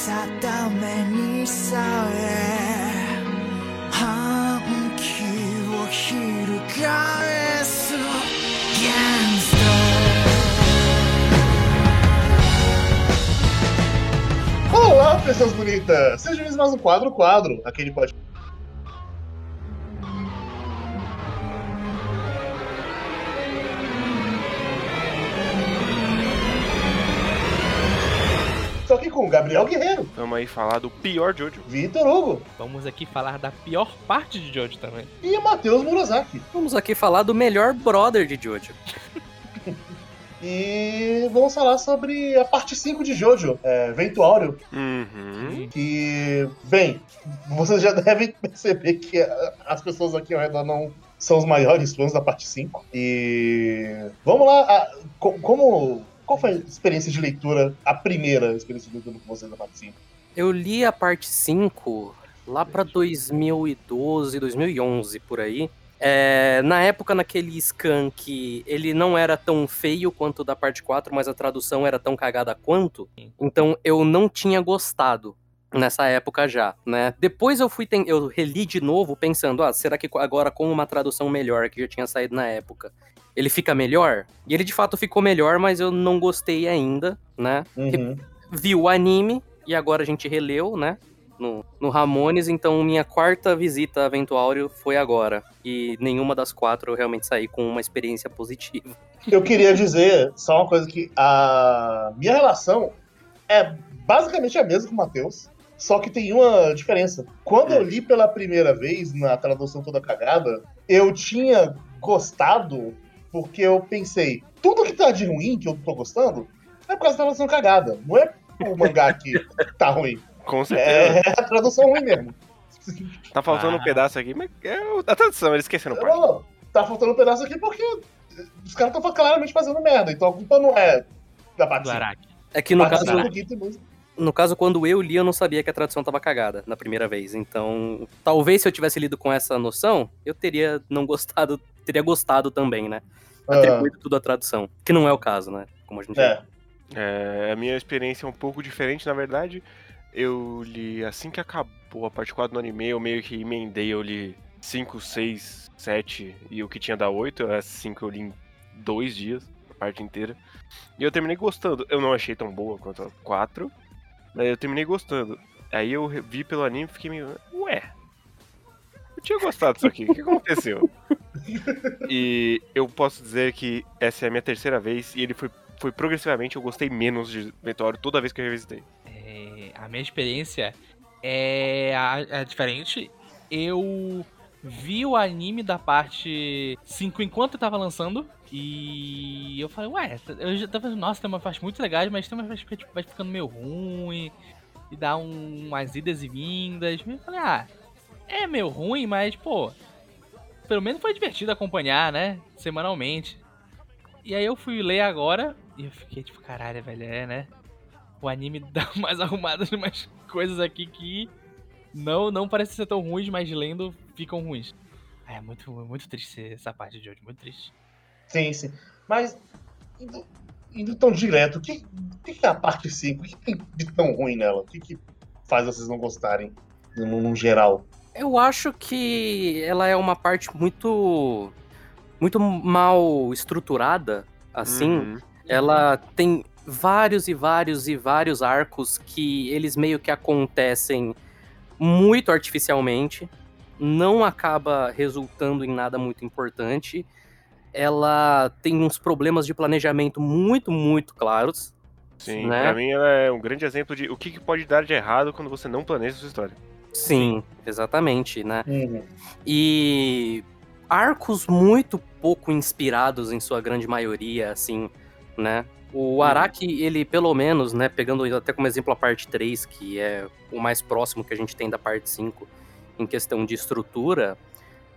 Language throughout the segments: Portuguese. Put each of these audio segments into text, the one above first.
定めにさえ反旗を翻す Gangster Olá, pessoas bonitas! Sejam bem-vindos a mais um Quadro Quadro, aquele podcast. com Gabriel Guerreiro, Vamos aí falar do pior Jojo. Vitor Hugo Vamos aqui falar da pior parte de Jojo também. e Matheus Murasaki. Vamos aqui falar do melhor brother de Jojo. E vamos falar sobre a parte 5 de Jojo, é, Vento Áureo, Uhum. que, bem, vocês já devem perceber que as pessoas aqui ao redor não são os maiores fãs da parte 5. E vamos lá, a- co- como qual foi a experiência de leitura, a primeira experiência de leitura com vocês da parte 5? Eu li a parte 5 lá pra 2012, 2011, por aí. É, na época, naquele que ele não era tão feio quanto da parte 4, mas a tradução era tão cagada quanto. Então eu não tinha gostado nessa época já, né? Depois eu fui eu reli de novo pensando, ah, será que agora com uma tradução melhor que já tinha saído na época, ele fica melhor? E ele de fato ficou melhor, mas eu não gostei ainda, né? Uhum. vi o anime e agora a gente releu, né? No, no Ramones, então minha quarta visita a Vento Áureo foi agora. E nenhuma das quatro eu realmente saí com uma experiência positiva. Eu queria dizer só uma coisa que a minha relação é basicamente a mesma com o Matheus, só que tem uma diferença. Quando eu li pela primeira vez, na tradução toda cagada, eu tinha gostado porque eu pensei, tudo que tá de ruim, que eu tô gostando, é por causa da tradução cagada. Não é o mangá que tá ruim. Com certeza. É a tradução ruim mesmo. Tá faltando Ah. um pedaço aqui, mas é a tradução, eles esqueceram parte. Não, tá faltando um pedaço aqui porque os caras estão claramente fazendo merda. Então a culpa não é da parte Do Araki. É que no caso, cinco do mesmo. No caso, quando eu li, eu não sabia que a tradução tava cagada na primeira vez. Então, talvez se eu tivesse lido com essa noção, eu teria não gostado, teria gostado também, né? Ah, Atribuído tudo à tradução. Que não é o caso, né? Como a gente é. É, a minha experiência é um pouco diferente, na verdade. Eu li assim que acabou a parte 4 no anime, eu meio que emendei, eu li 5, 6, 7 e o que tinha da 8, é assim que eu li em dois dias, a parte inteira. E eu terminei gostando. Eu não achei tão boa quanto a 4, mas eu terminei gostando. Aí eu vi pelo anime e fiquei meio, ué, eu tinha gostado disso aqui, o que aconteceu? e eu posso dizer que essa é a minha terceira vez e ele foi, foi progressivamente, eu gostei menos de Meteoro toda vez que eu revisitei. É, a minha experiência é, é diferente. Eu vi o anime da parte 5 enquanto eu tava lançando. E eu falei, ué, eu já tava, nossa, tem uma parte muito legal, mas tem uma parte que tipo, vai ficando meio ruim. E dá um, umas idas e vindas. Eu falei, ah, é meio ruim, mas, pô, pelo menos foi divertido acompanhar, né? Semanalmente. E aí eu fui ler agora e eu fiquei tipo, caralho, velho, é, né? O anime dá umas arrumadas umas coisas aqui que não não parecem ser tão ruins, mas lendo ficam ruins. É muito, muito triste essa parte de hoje, muito triste. Sim, sim. Mas, indo, indo tão direto, o que, que é a parte 5? O que tem de tão ruim nela? O que, que faz vocês não gostarem, no, no geral? Eu acho que ela é uma parte muito muito mal estruturada, assim. Uhum. Ela tem vários e vários e vários arcos que eles meio que acontecem muito artificialmente, não acaba resultando em nada muito importante. Ela tem uns problemas de planejamento muito, muito claros. Sim, né? pra mim ela é um grande exemplo de o que, que pode dar de errado quando você não planeja sua história. Sim, exatamente, né? Uhum. E arcos muito pouco inspirados em sua grande maioria, assim, né? O Araki, ele pelo menos, né, pegando até como exemplo a parte 3, que é o mais próximo que a gente tem da parte 5 em questão de estrutura,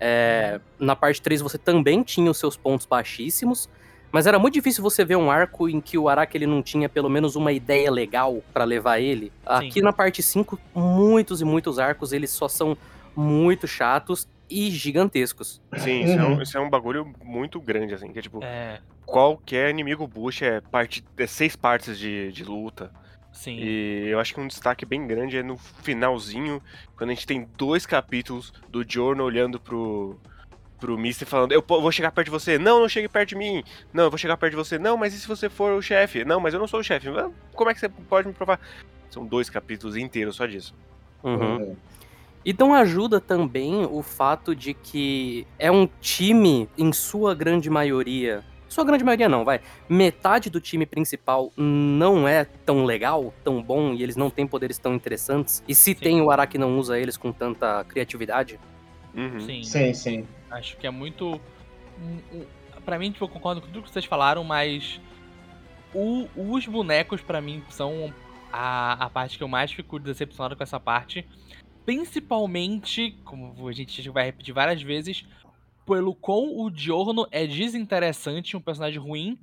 é, na parte 3 você também tinha os seus pontos baixíssimos, mas era muito difícil você ver um arco em que o Araki ele não tinha pelo menos uma ideia legal pra levar ele. Aqui na parte 5, muitos e muitos arcos eles só são muito chatos e gigantescos. Sim, isso, é Uhum. um, isso é um bagulho muito grande, assim, que é tipo, É, qualquer inimigo bush é parte. É seis partes de, de luta. Sim. E eu acho que um destaque bem grande é no finalzinho, quando a gente tem dois capítulos do Jorno olhando pro, pro Misty falando, eu vou chegar perto de você, não, não chegue perto de mim, não, eu vou chegar perto de você, não, mas e se você for o chefe? Não, mas eu não sou o chefe, como é que você pode me provar? São dois capítulos inteiros só disso. Uhum. E não ajuda também o fato de que é um time, em sua grande maioria. Sua grande maioria não, vai. Metade do time principal não é tão legal, tão bom, e eles não têm poderes tão interessantes. E se Sim. tem, o Araki não usa eles com tanta criatividade. Uhum. Sim. Sim, sim. Acho que é muito. Pra mim, tipo, eu concordo com tudo que vocês falaram, mas. o- os bonecos, pra mim, são a, a parte que eu mais fico decepcionado com essa parte. Principalmente, como a gente vai repetir várias vezes, pelo quão o Giorno é desinteressante, um personagem ruim,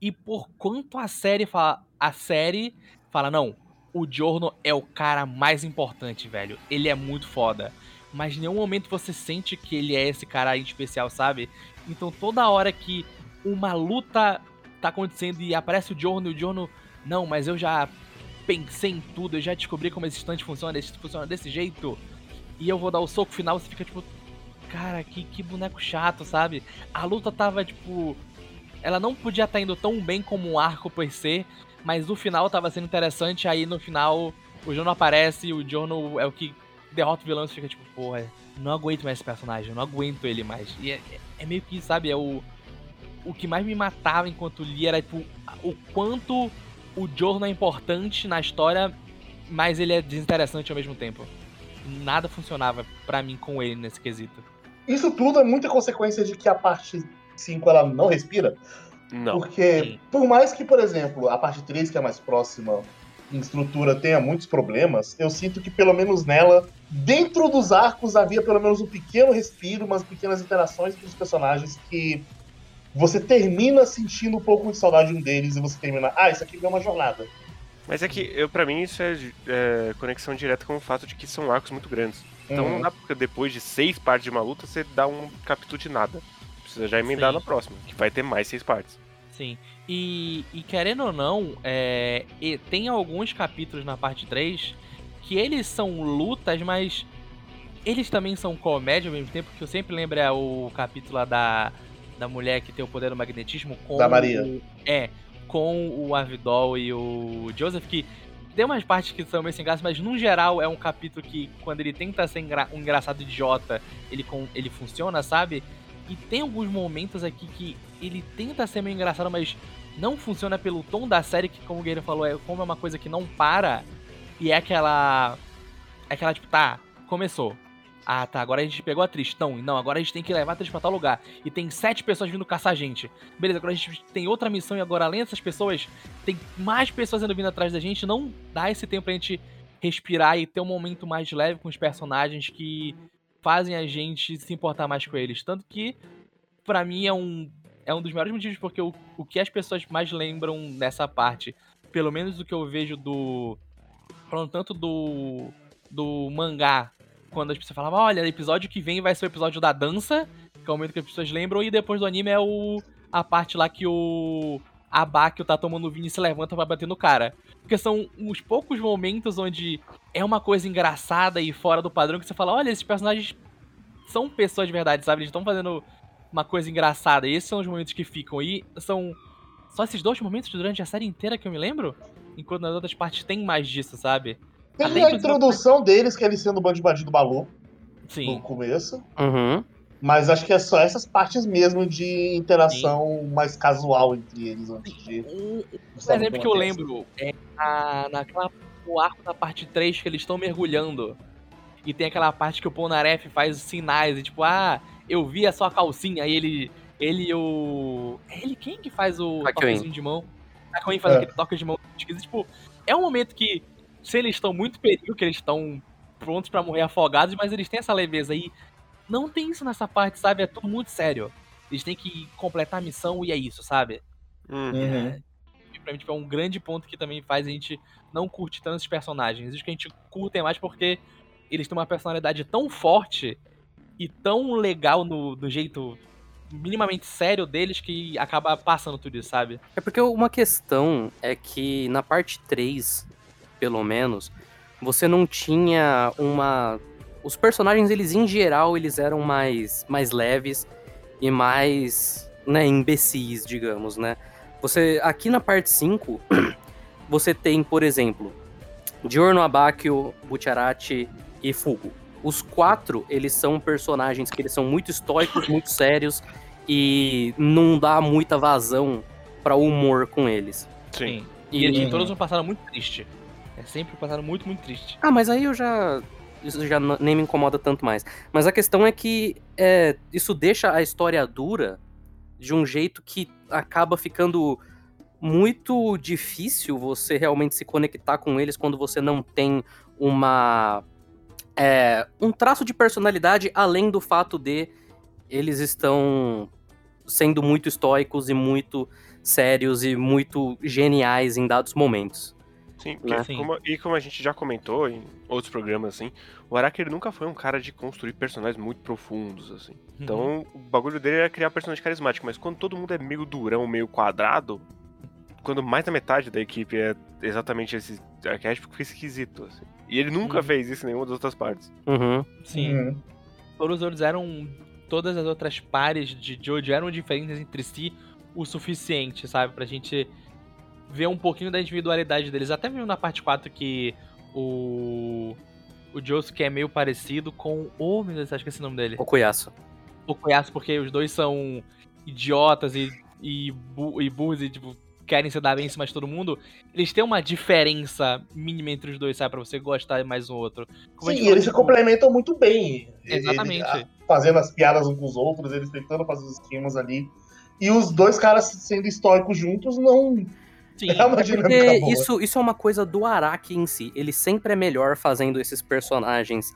e por quanto a série fala. A série fala, não, o Giorno é o cara mais importante, velho. Ele é muito foda. Mas em nenhum momento você sente que ele é esse cara em especial, sabe? Então toda hora que uma luta tá acontecendo e aparece o Giorno e o Giorno. Não, mas eu já pensei em tudo, eu já descobri como esse instante funciona, esse funciona desse jeito. E eu vou dar o soco final, você fica tipo. Cara, que, que boneco chato, sabe? A luta tava, tipo. Ela não podia estar indo tão bem como um arco per se, mas no final tava sendo interessante, aí no final o Jono aparece, o Jono é o que derrota o vilão e fica tipo, porra, não aguento mais esse personagem, não aguento ele mais. E é, é meio que, sabe, é o. O que mais me matava enquanto li era tipo, o quanto o Jorno é importante na história, mas ele é desinteressante ao mesmo tempo. Nada funcionava pra mim com ele nesse quesito. Isso tudo é muita consequência de que a parte 5 ela não respira. Não. Porque, Sim. por mais que, por exemplo, a parte 3, que é mais próxima em estrutura, tenha muitos problemas, eu sinto que, pelo menos nela, dentro dos arcos havia pelo menos um pequeno respiro, umas pequenas interações entre os personagens que você termina sentindo um pouco de saudade de um deles e você termina, ah, isso aqui é uma jornada. Mas é que, eu, pra mim, isso é, é, conexão direta com o fato de que são arcos muito grandes. Então Uhum. não dá pra depois de seis partes de uma luta você dar um capítulo de nada. Precisa já emendar Sim. na próxima, que vai ter mais seis partes. Sim. E, e querendo ou não, é, e tem alguns capítulos na parte 3 que eles são lutas, mas eles também são comédia ao mesmo tempo, que eu sempre lembro é o capítulo lá da, da mulher que tem o poder do magnetismo com Da Maria. o- é, com o Avidol e o Joseph, que tem umas partes que são meio sem graça, mas no geral é um capítulo que quando ele tenta ser engra- um engraçado idiota, ele, com, ele funciona, sabe? E tem alguns momentos aqui que ele tenta ser meio engraçado, mas não funciona pelo tom da série, que como o Guerreiro falou, é como é uma coisa que não para. E é aquela. É aquela, tipo, tá, começou. Ah, tá, agora a gente pegou a Tristão. Não, agora a gente tem que levar a Tris pra tal lugar. E tem sete pessoas vindo caçar a gente. Beleza, agora a gente tem outra missão e agora, além dessas pessoas, tem mais pessoas indo vindo atrás da gente. Não dá esse tempo pra gente respirar e ter um momento mais leve com os personagens que fazem a gente se importar mais com eles. Tanto que, pra mim, é um, é um dos maiores motivos porque o, o que as pessoas mais lembram nessa parte, pelo menos do que eu vejo do. Falando tanto do. do mangá, quando as pessoas falavam, olha, episódio que vem vai ser o episódio da dança, que é o momento que as pessoas lembram, e depois do anime é o. a parte lá que o. Abakio tá tomando vinho e se levanta pra bater no cara. Porque são uns poucos momentos onde é uma coisa engraçada e fora do padrão que você fala, olha, esses personagens são pessoas de verdade, sabe? Eles estão fazendo uma coisa engraçada. E esses são os momentos que ficam. E são só esses dois momentos durante a série inteira que eu me lembro? Enquanto nas outras partes tem mais disso, sabe? Tem a introdução deles, que é eles sendo o bando de bandido Balu no Sim. começo. Uhum. Mas acho que é só essas partes mesmo de interação mais casual entre eles antes de. Um, exemplo que eu lembro é na, naquela, no arco da parte 3 que eles estão mergulhando. E tem aquela parte que o Polnareff faz os sinais, e tipo, ah, eu vi a sua calcinha. Aí ele. Ele e o. É ele quem que faz o Hakuin. toquezinho de mão? Hakuin faz É. aquele toque de mão. Tipo, é um momento que, se eles estão muito perigo, que eles estão prontos pra morrer afogados, mas eles têm essa leveza aí. Não tem isso nessa parte, sabe? É tudo muito sério. Eles têm que completar a missão e é isso, sabe? Hum. Uhum. E pra mim, tipo, é um grande ponto que também faz a gente não curtir tanto esses personagens. Isso que a gente curte mais porque eles têm uma personalidade tão forte e tão legal no, do jeito minimamente sério deles que acaba passando tudo isso, sabe? É porque uma questão é que na parte 3, pelo menos, você não tinha uma. Os personagens, eles em geral, eles eram mais, mais leves e mais, né, imbecis, digamos, né? Você, aqui na parte 5, você tem, por exemplo, Giorno Abacchio, Butcherati e Fugo. Os quatro, eles são personagens que eles são muito estoicos, muito sérios e não dá muita vazão para humor com eles. Sim. E eles Uhum. todos vão passar muito triste. É sempre passaram muito, muito triste. Ah, mas aí eu já. Isso já nem me incomoda tanto mais. Mas a questão é que é, isso deixa a história dura de um jeito que acaba ficando muito difícil você realmente se conectar com eles quando você não tem uma. é, um traço de personalidade além do fato de eles estão sendo muito estoicos e muito sérios e muito geniais em dados momentos. Sim, porque Né? Sim. como- e como a gente já comentou em outros programas, assim, o Araki ele nunca foi um cara de construir personagens muito profundos, assim. Uhum. Então, o bagulho dele era criar personagem carismático, mas quando todo mundo é meio durão, meio quadrado, quando mais da metade da equipe é exatamente esse arquétipo, fica esquisito, assim. E ele nunca Uhum. fez isso em nenhuma das outras partes. Uhum. Sim. Uhum. Todos os outros eram. Todas as outras pares de Jojo eram diferentes entre si o suficiente, sabe? Pra gente ver um pouquinho da individualidade deles. Até viu na parte 4 que o. O Josuke é meio parecido com. Oh, meu Deus, acho que esse é o nome dele. Okuyasu. O Koyasu, porque os dois são idiotas e, e, bu e burros e, tipo, querem se dar bem em cima de todo mundo. Eles têm uma diferença mínima entre os dois, sabe? Pra você gostar mais um outro. Como Sim, e eles se tipo, complementam muito bem. Exatamente. fazendo as piadas uns com os outros, eles tentando fazer os esquemas ali. E os dois caras sendo estoicos juntos não Sim. é uma dinâmica boa. isso, isso é uma coisa do Araki em si. Ele sempre é melhor fazendo esses personagens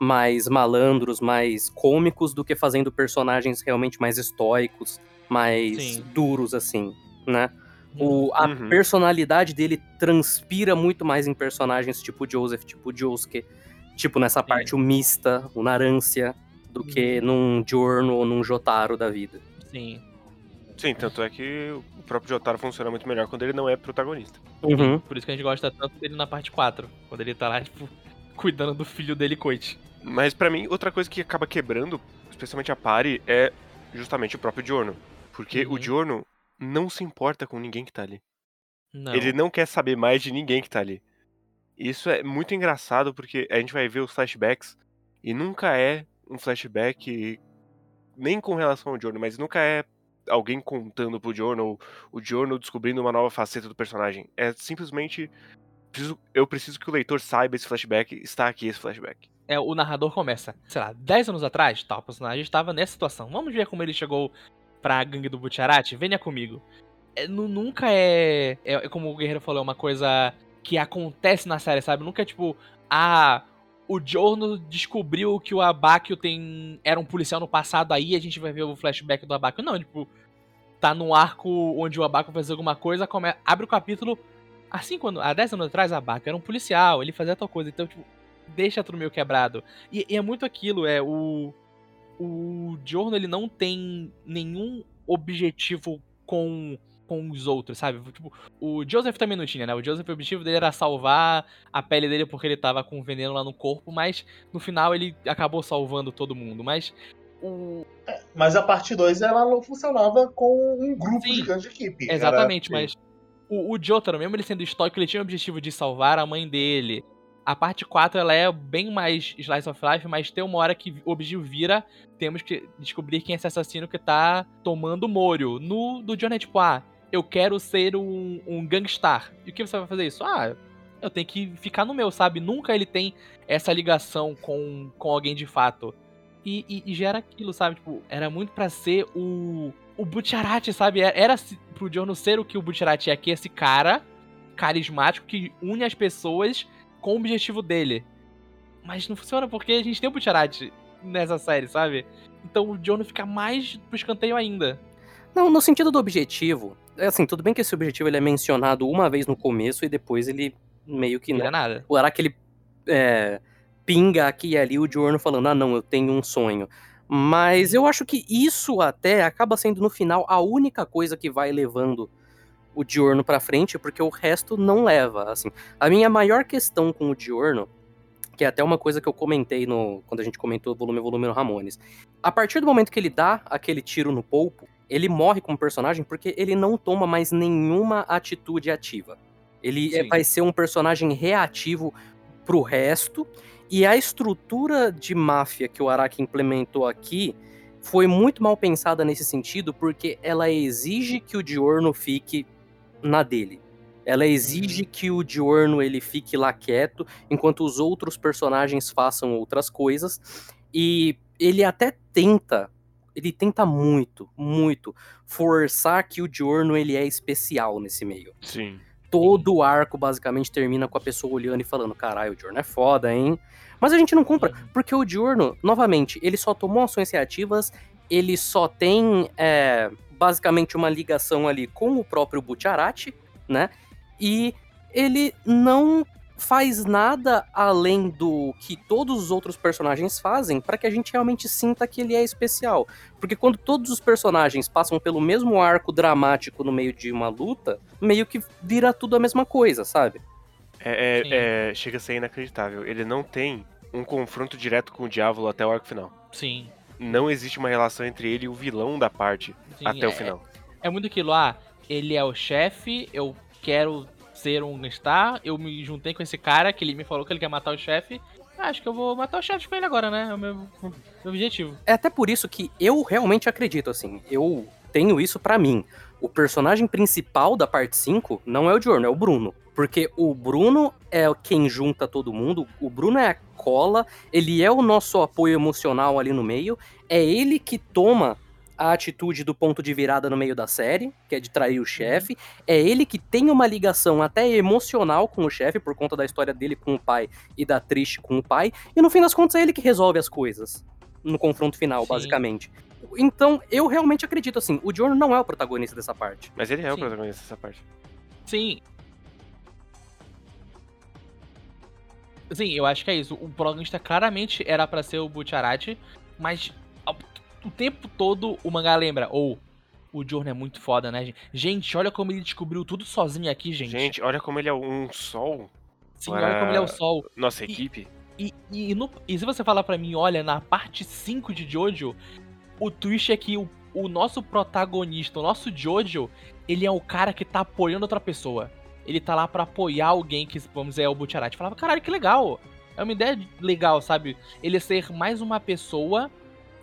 mais malandros, mais cômicos, do que fazendo personagens realmente mais estoicos, mais Sim. duros, assim, né? O, a Uhum. personalidade dele transpira muito mais em personagens tipo Joseph, tipo Josuke, tipo nessa parte o Mista, o Narancia, do que num Giorno ou num Jotaro da vida. Sim. Sim, tanto é que o próprio Jotaro funciona muito melhor quando ele não é protagonista. Uhum. Por isso que a gente gosta tanto dele na parte 4. Quando ele tá lá, tipo, cuidando do filho dele, Coit. Mas pra mim, outra coisa que acaba quebrando, especialmente a pare, é justamente o próprio Giorno. Porque Uhum. o Giorno não se importa com ninguém que tá ali. Não. Ele não quer saber mais de ninguém que tá ali. Isso é muito engraçado porque a gente vai ver os flashbacks e nunca é um flashback nem com relação ao Giorno, mas nunca é alguém contando pro ou o Giorno descobrindo uma nova faceta do personagem. É simplesmente preciso- eu preciso que o leitor saiba esse flashback, está aqui esse flashback. É, o narrador começa, sei lá, 10 anos atrás, tal, personagem estava nessa situação. Vamos ver como ele chegou pra gangue do Butcherati? Venha comigo. É, nu- nunca é, é. é Como o Guerreiro falou, é uma coisa que acontece na série, sabe? Nunca é tipo, ah, o Giorno descobriu que o Abakio tem, era um policial no passado, aí a gente vai ver o flashback do Abakio. Não, tipo, tá num arco onde o Abakio faz alguma coisa, come, abre o capítulo. Assim, quando há 10 anos atrás, Abakio era um policial, ele fazia tal coisa. Então, tipo, deixa tudo meio quebrado. E, e é muito aquilo, é o. O Giorno, ele não tem nenhum objetivo com, com os outros, sabe? Tipo, o Joseph também não tinha, né? O Joseph, o objetivo dele era salvar a pele dele porque ele tava com veneno lá no corpo, mas no final ele acabou salvando todo mundo. Mas o. Mas a parte 2 ela não funcionava com um grupo Sim, de equipe. Era- Exatamente, mas o, o Jotaro, mesmo ele sendo estoico, ele tinha o objetivo de salvar a mãe dele. A parte 4 ela é bem mais slice of life, mas tem uma hora que o objetivo vira, temos que descobrir quem é esse assassino que tá tomando molho. No do John é tipo, ah, eu quero ser um, um gangstar. E o que você vai fazer isso? Ah, eu tenho que ficar no meu, sabe? Nunca ele tem essa ligação com, com alguém de fato. E, e, e gera aquilo, sabe? Tipo, era muito pra ser o. O Butcherati, sabe? Era, era se- pro Giorno ser o que o Butcherati é aqui, esse cara carismático que une as pessoas com o objetivo dele. Mas não funciona porque a gente tem o Butcherati nessa série, sabe? Então o Giorno fica mais pro escanteio ainda. Não, no sentido do objetivo, é assim, tudo bem que esse objetivo ele é mencionado uma vez no começo e depois ele meio que Não não. é nada. O Araki ele é, pinga aqui e ali o Giorno falando, ah não, eu tenho um sonho. Mas eu acho que isso até acaba sendo no final a única coisa que vai levando o Diorno pra frente, porque o resto não leva, assim. A minha maior questão com o Diorno, que é até uma coisa que eu comentei no quando a gente comentou volume a volume no Ramones. A partir do momento que ele dá aquele tiro no polpo, ele morre como personagem porque ele não toma mais nenhuma atitude ativa. Ele é- Sim. vai ser um personagem reativo pro resto, e a estrutura de máfia que o Araki implementou aqui foi muito mal pensada nesse sentido, porque ela exige que o Diorno fique na dele. Ela exige que o Diorno ele fique lá quieto, enquanto os outros personagens façam outras coisas. E ele até tenta, ele tenta muito, muito forçar que o Diorno ele é especial nesse meio. Sim. Todo o arco basicamente termina com a pessoa olhando e falando: caralho, o Diorno é foda, hein? Mas a gente não compra, porque o Diurno, novamente, ele só tomou ações reativas, ele só tem é, basicamente uma ligação ali com o próprio Butcherati, né? E ele não faz nada além do que todos os outros personagens fazem para que a gente realmente sinta que ele é especial. Porque quando todos os personagens passam pelo mesmo arco dramático no meio de uma luta, meio que vira tudo a mesma coisa, sabe? É, é- é- chega a ser inacreditável. Ele não tem um confronto direto com o diabo até o arco final. Sim. Não existe uma relação entre ele e o vilão da parte sim, até o é- final. É muito aquilo, ah, ele é o chefe, eu quero ser um star, eu me juntei com esse cara que ele me falou que ele quer matar o chefe. Acho que eu vou matar o chefe com ele agora, né? É o meu, meu objetivo. É até por isso que eu realmente acredito, assim, eu tenho isso pra mim. O personagem principal da parte 5 não é o Diorno, é o Bruno. Porque o Bruno é quem junta todo mundo, o Bruno é a cola, ele é o nosso apoio emocional ali no meio, é ele que toma a atitude do ponto de virada no meio da série, que é de trair o chefe, é ele que tem uma ligação até emocional com o chefe, por conta da história dele com o pai e da triste com o pai, e no fim das contas é ele que resolve as coisas no confronto final, Sim. basicamente. Então, eu realmente acredito assim, o Diorno não é o protagonista dessa parte. Mas ele é o Sim. protagonista dessa parte. Sim. Sim, eu acho que é isso. O protagonista claramente era pra ser o Butcherati, mas o tempo todo o mangá lembra, ou o Jorno é muito foda, né, gente? Gente, olha como ele descobriu tudo sozinho aqui, gente. Gente, olha como ele é um sol. Sim, olha como ele é o para- sol. Nossa E- equipe. E, e, no- e se você falar pra mim, olha, na parte 5 de Jojo, o twist é que o, o nosso protagonista, o nosso Jojo, ele é o cara que tá apoiando outra pessoa. Ele tá lá pra apoiar alguém que, vamos dizer, é o Butcherati. Falava, caralho, que legal. É uma ideia legal, sabe? Ele ser mais uma pessoa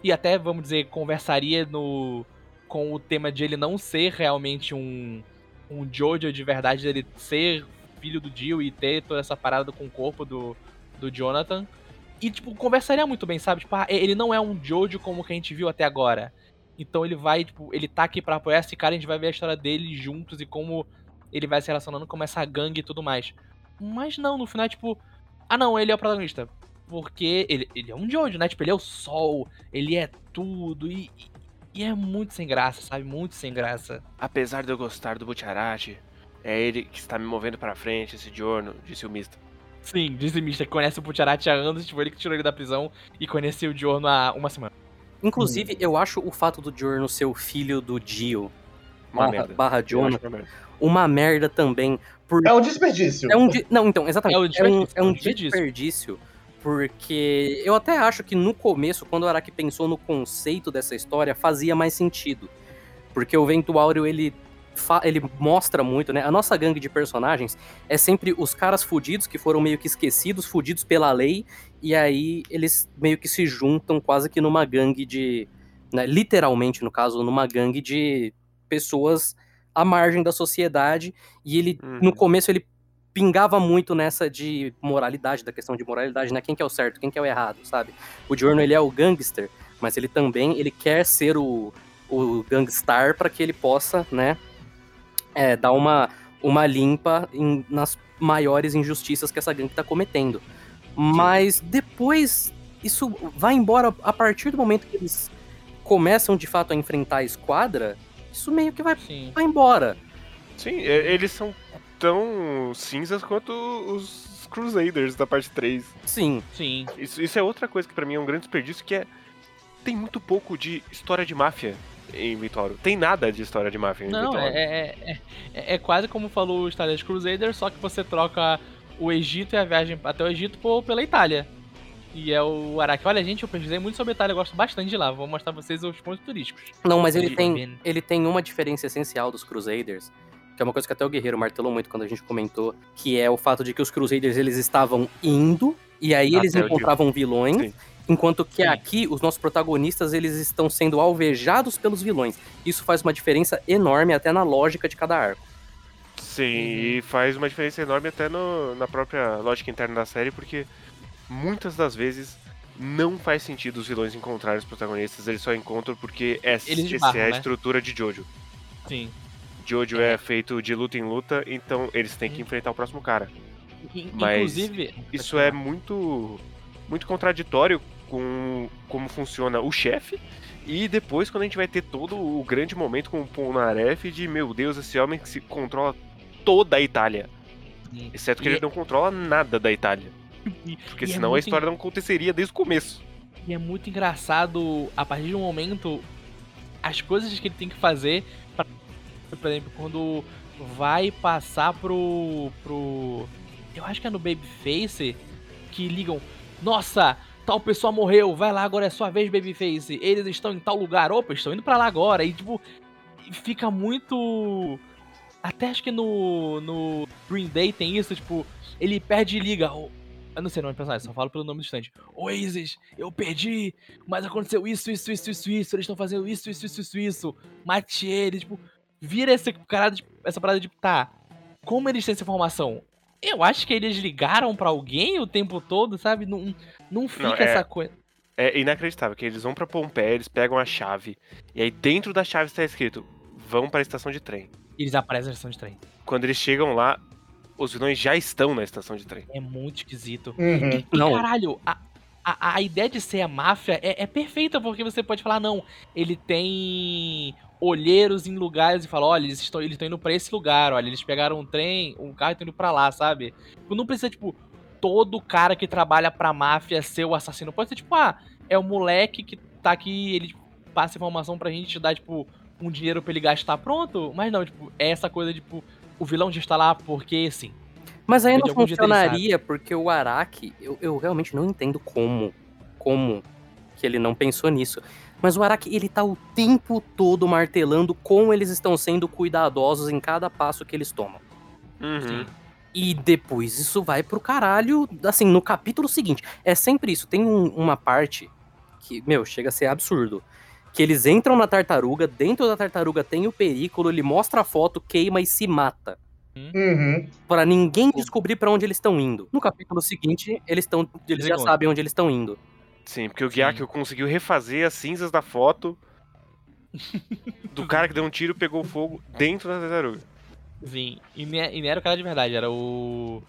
e até, vamos dizer, conversaria no com o tema de ele não ser realmente um, um Jojo de verdade, dele ser filho do Jill e ter toda essa parada com o corpo do, do Jonathan. E, tipo, conversaria muito bem, sabe? Tipo, ah, ele não é um Jojo como que a gente viu até agora. Então ele vai, tipo, ele tá aqui pra apoiar esse cara, a gente vai ver a história dele juntos e como ele vai se relacionando com essa gangue e tudo mais. Mas não, no final é tipo, ah não, ele é o protagonista. Porque ele, ele é um Jojo, né? Tipo, ele é o sol, ele é tudo e, e- é muito sem graça, sabe? Muito sem graça. Apesar de eu gostar do Butcherati, é ele que está me movendo pra frente, esse Giorno, disse o Mista. Sim, disse Mista que conhece o Butcherati há anos, tipo, ele que tirou ele da prisão e conheceu o Diorno há uma semana. Inclusive, eu acho o fato do Diorno ser o filho do Dio Uma barra, merda. barra acho uma merda. uma merda também. Por... É um desperdício. É um di- Não, então, exatamente. É um É um, desperdício, é um é um desperdício. Porque eu até acho que no começo, quando o Araki pensou no conceito dessa história, fazia mais sentido. Porque o Vento Áureo, ele, ele mostra muito, né? A nossa gangue de personagens é sempre os caras fudidos que foram meio que esquecidos, fudidos pela lei, e aí eles meio que se juntam quase que numa gangue de. né, literalmente, no caso, numa gangue de pessoas à margem da sociedade. E ele, Uhum. no começo, ele pingava muito nessa de moralidade, da questão de moralidade, né? Quem que é o certo, quem que é o errado, sabe? O Diorno, ele é o gangster, mas ele também, ele quer ser o, o gangstar para que ele possa, né, é, dar uma, uma limpa em- nas maiores injustiças que essa gangue tá cometendo. Mas depois, isso vai embora a partir do momento que eles começam de fato a enfrentar a esquadra, isso meio que vai, Sim. vai embora. Sim, eles são tão cinzas quanto os Crusaders da parte 3. Sim, Sim. Isso, isso é outra coisa que pra mim é um grande desperdício, que é... Tem muito pouco de história de máfia em Vitória. Tem nada de história de máfia em Não, Vitória. é, é, é, é quase como falou o Star Wars Crusader, só que você troca o Egito e a viagem até o Egito por, pela Itália. E é o Araki. Olha, gente, eu pesquisei muito sobre a Itália, eu gosto bastante de lá. Vou mostrar pra vocês os pontos turísticos. Não, mas ele tem, ele tem uma diferença essencial dos Crusaders, que é uma coisa que até o Guerreiro martelou muito quando a gente comentou, que é o fato de que os Crusaders eles estavam indo e aí eles Até o encontravam vilões, Sim. enquanto que Sim. aqui os nossos protagonistas eles estão sendo alvejados pelos vilões. Isso faz uma diferença enorme até na lógica de cada arco. Sim, Uhum. e faz uma diferença enorme até no- na própria lógica interna da série, porque muitas das vezes não faz sentido os vilões encontrarem os protagonistas, eles só encontram porque é, Eles essa é a né? estrutura de Jojo. Sim. Jojo É. é. feito de luta em luta, então eles têm que enfrentar o próximo cara. Mas Inclusive. Isso é muito muito contraditório com como funciona o chefe e depois quando a gente vai ter todo o grande momento com o Polnareff de meu Deus, esse homem que se controla toda a Itália, Sim. exceto que E ele é- não controla nada da Itália, porque e é senão a muito história não aconteceria desde o começo. E é muito engraçado, a partir de um momento, as coisas que ele tem que fazer. Pra, por exemplo, quando vai passar pro. pro. Eu acho que é no Babyface que ligam. Nossa, tal pessoa morreu, vai lá, agora é sua vez, Babyface. Eles estão em tal lugar. Opa, estão indo pra lá agora. E tipo, fica muito. Até acho que no. no Green Day tem isso, tipo, ele perde e liga. "Oh, Eu não sei o nome do personagem, só falo pelo nome do. Oasis, eu perdi, mas aconteceu isso, isso, isso, isso, isso. Eles estão fazendo isso, isso, isso, isso, isso. Mate ele, tipo, vira esse cara, de- essa parada de, tá, como eles têm essa informação? Eu acho que eles ligaram pra alguém o tempo todo, sabe? Não, não fica Não, é- essa coisa. É inacreditável que eles vão pra Pompeia, eles pegam a chave e aí dentro da chave está escrito: "Vão para a estação de trem". Eles aparecem na estação de trem. Quando eles chegam lá, os vilões já estão na estação de trem. É muito esquisito. Uhum. E, Não. caralho, a, a, a ideia de ser a máfia é, é perfeita, porque você pode falar, não, ele tem olheiros em lugares e fala, olha, eles estão, eles estão indo pra esse lugar, olha, eles pegaram um trem, um carro e estão indo pra lá, sabe? Tipo, Não precisa, tipo, todo cara que trabalha pra máfia ser o assassino. Pode ser, tipo, ah, é o moleque que tá aqui, ele passa informação pra gente, dar, tipo, um dinheiro pra ele gastar, pronto. Mas não, tipo, é essa coisa, tipo, o vilão já está lá porque sim. Mas aí não funcionaria porque o Araki, eu, eu realmente não entendo como, como que ele não pensou nisso. Mas o Araki, ele tá o tempo todo martelando como eles estão sendo cuidadosos em cada passo que eles tomam. Uhum. E depois isso vai pro caralho, assim, no capítulo seguinte. É sempre isso. Tem um- uma parte que, meu, chega a ser absurdo. Que eles entram na tartaruga, dentro da tartaruga tem o perículo, ele mostra a foto, queima e se mata. Uhum. Pra ninguém descobrir pra onde eles estão indo. No capítulo seguinte, eles estão, eles já sabem onde eles estão indo. Sim, porque o Sim. Gyakio conseguiu refazer as cinzas da foto do cara que deu um tiro e pegou fogo dentro da tartaruga. Sim, e ne- nem era o cara de verdade, era o.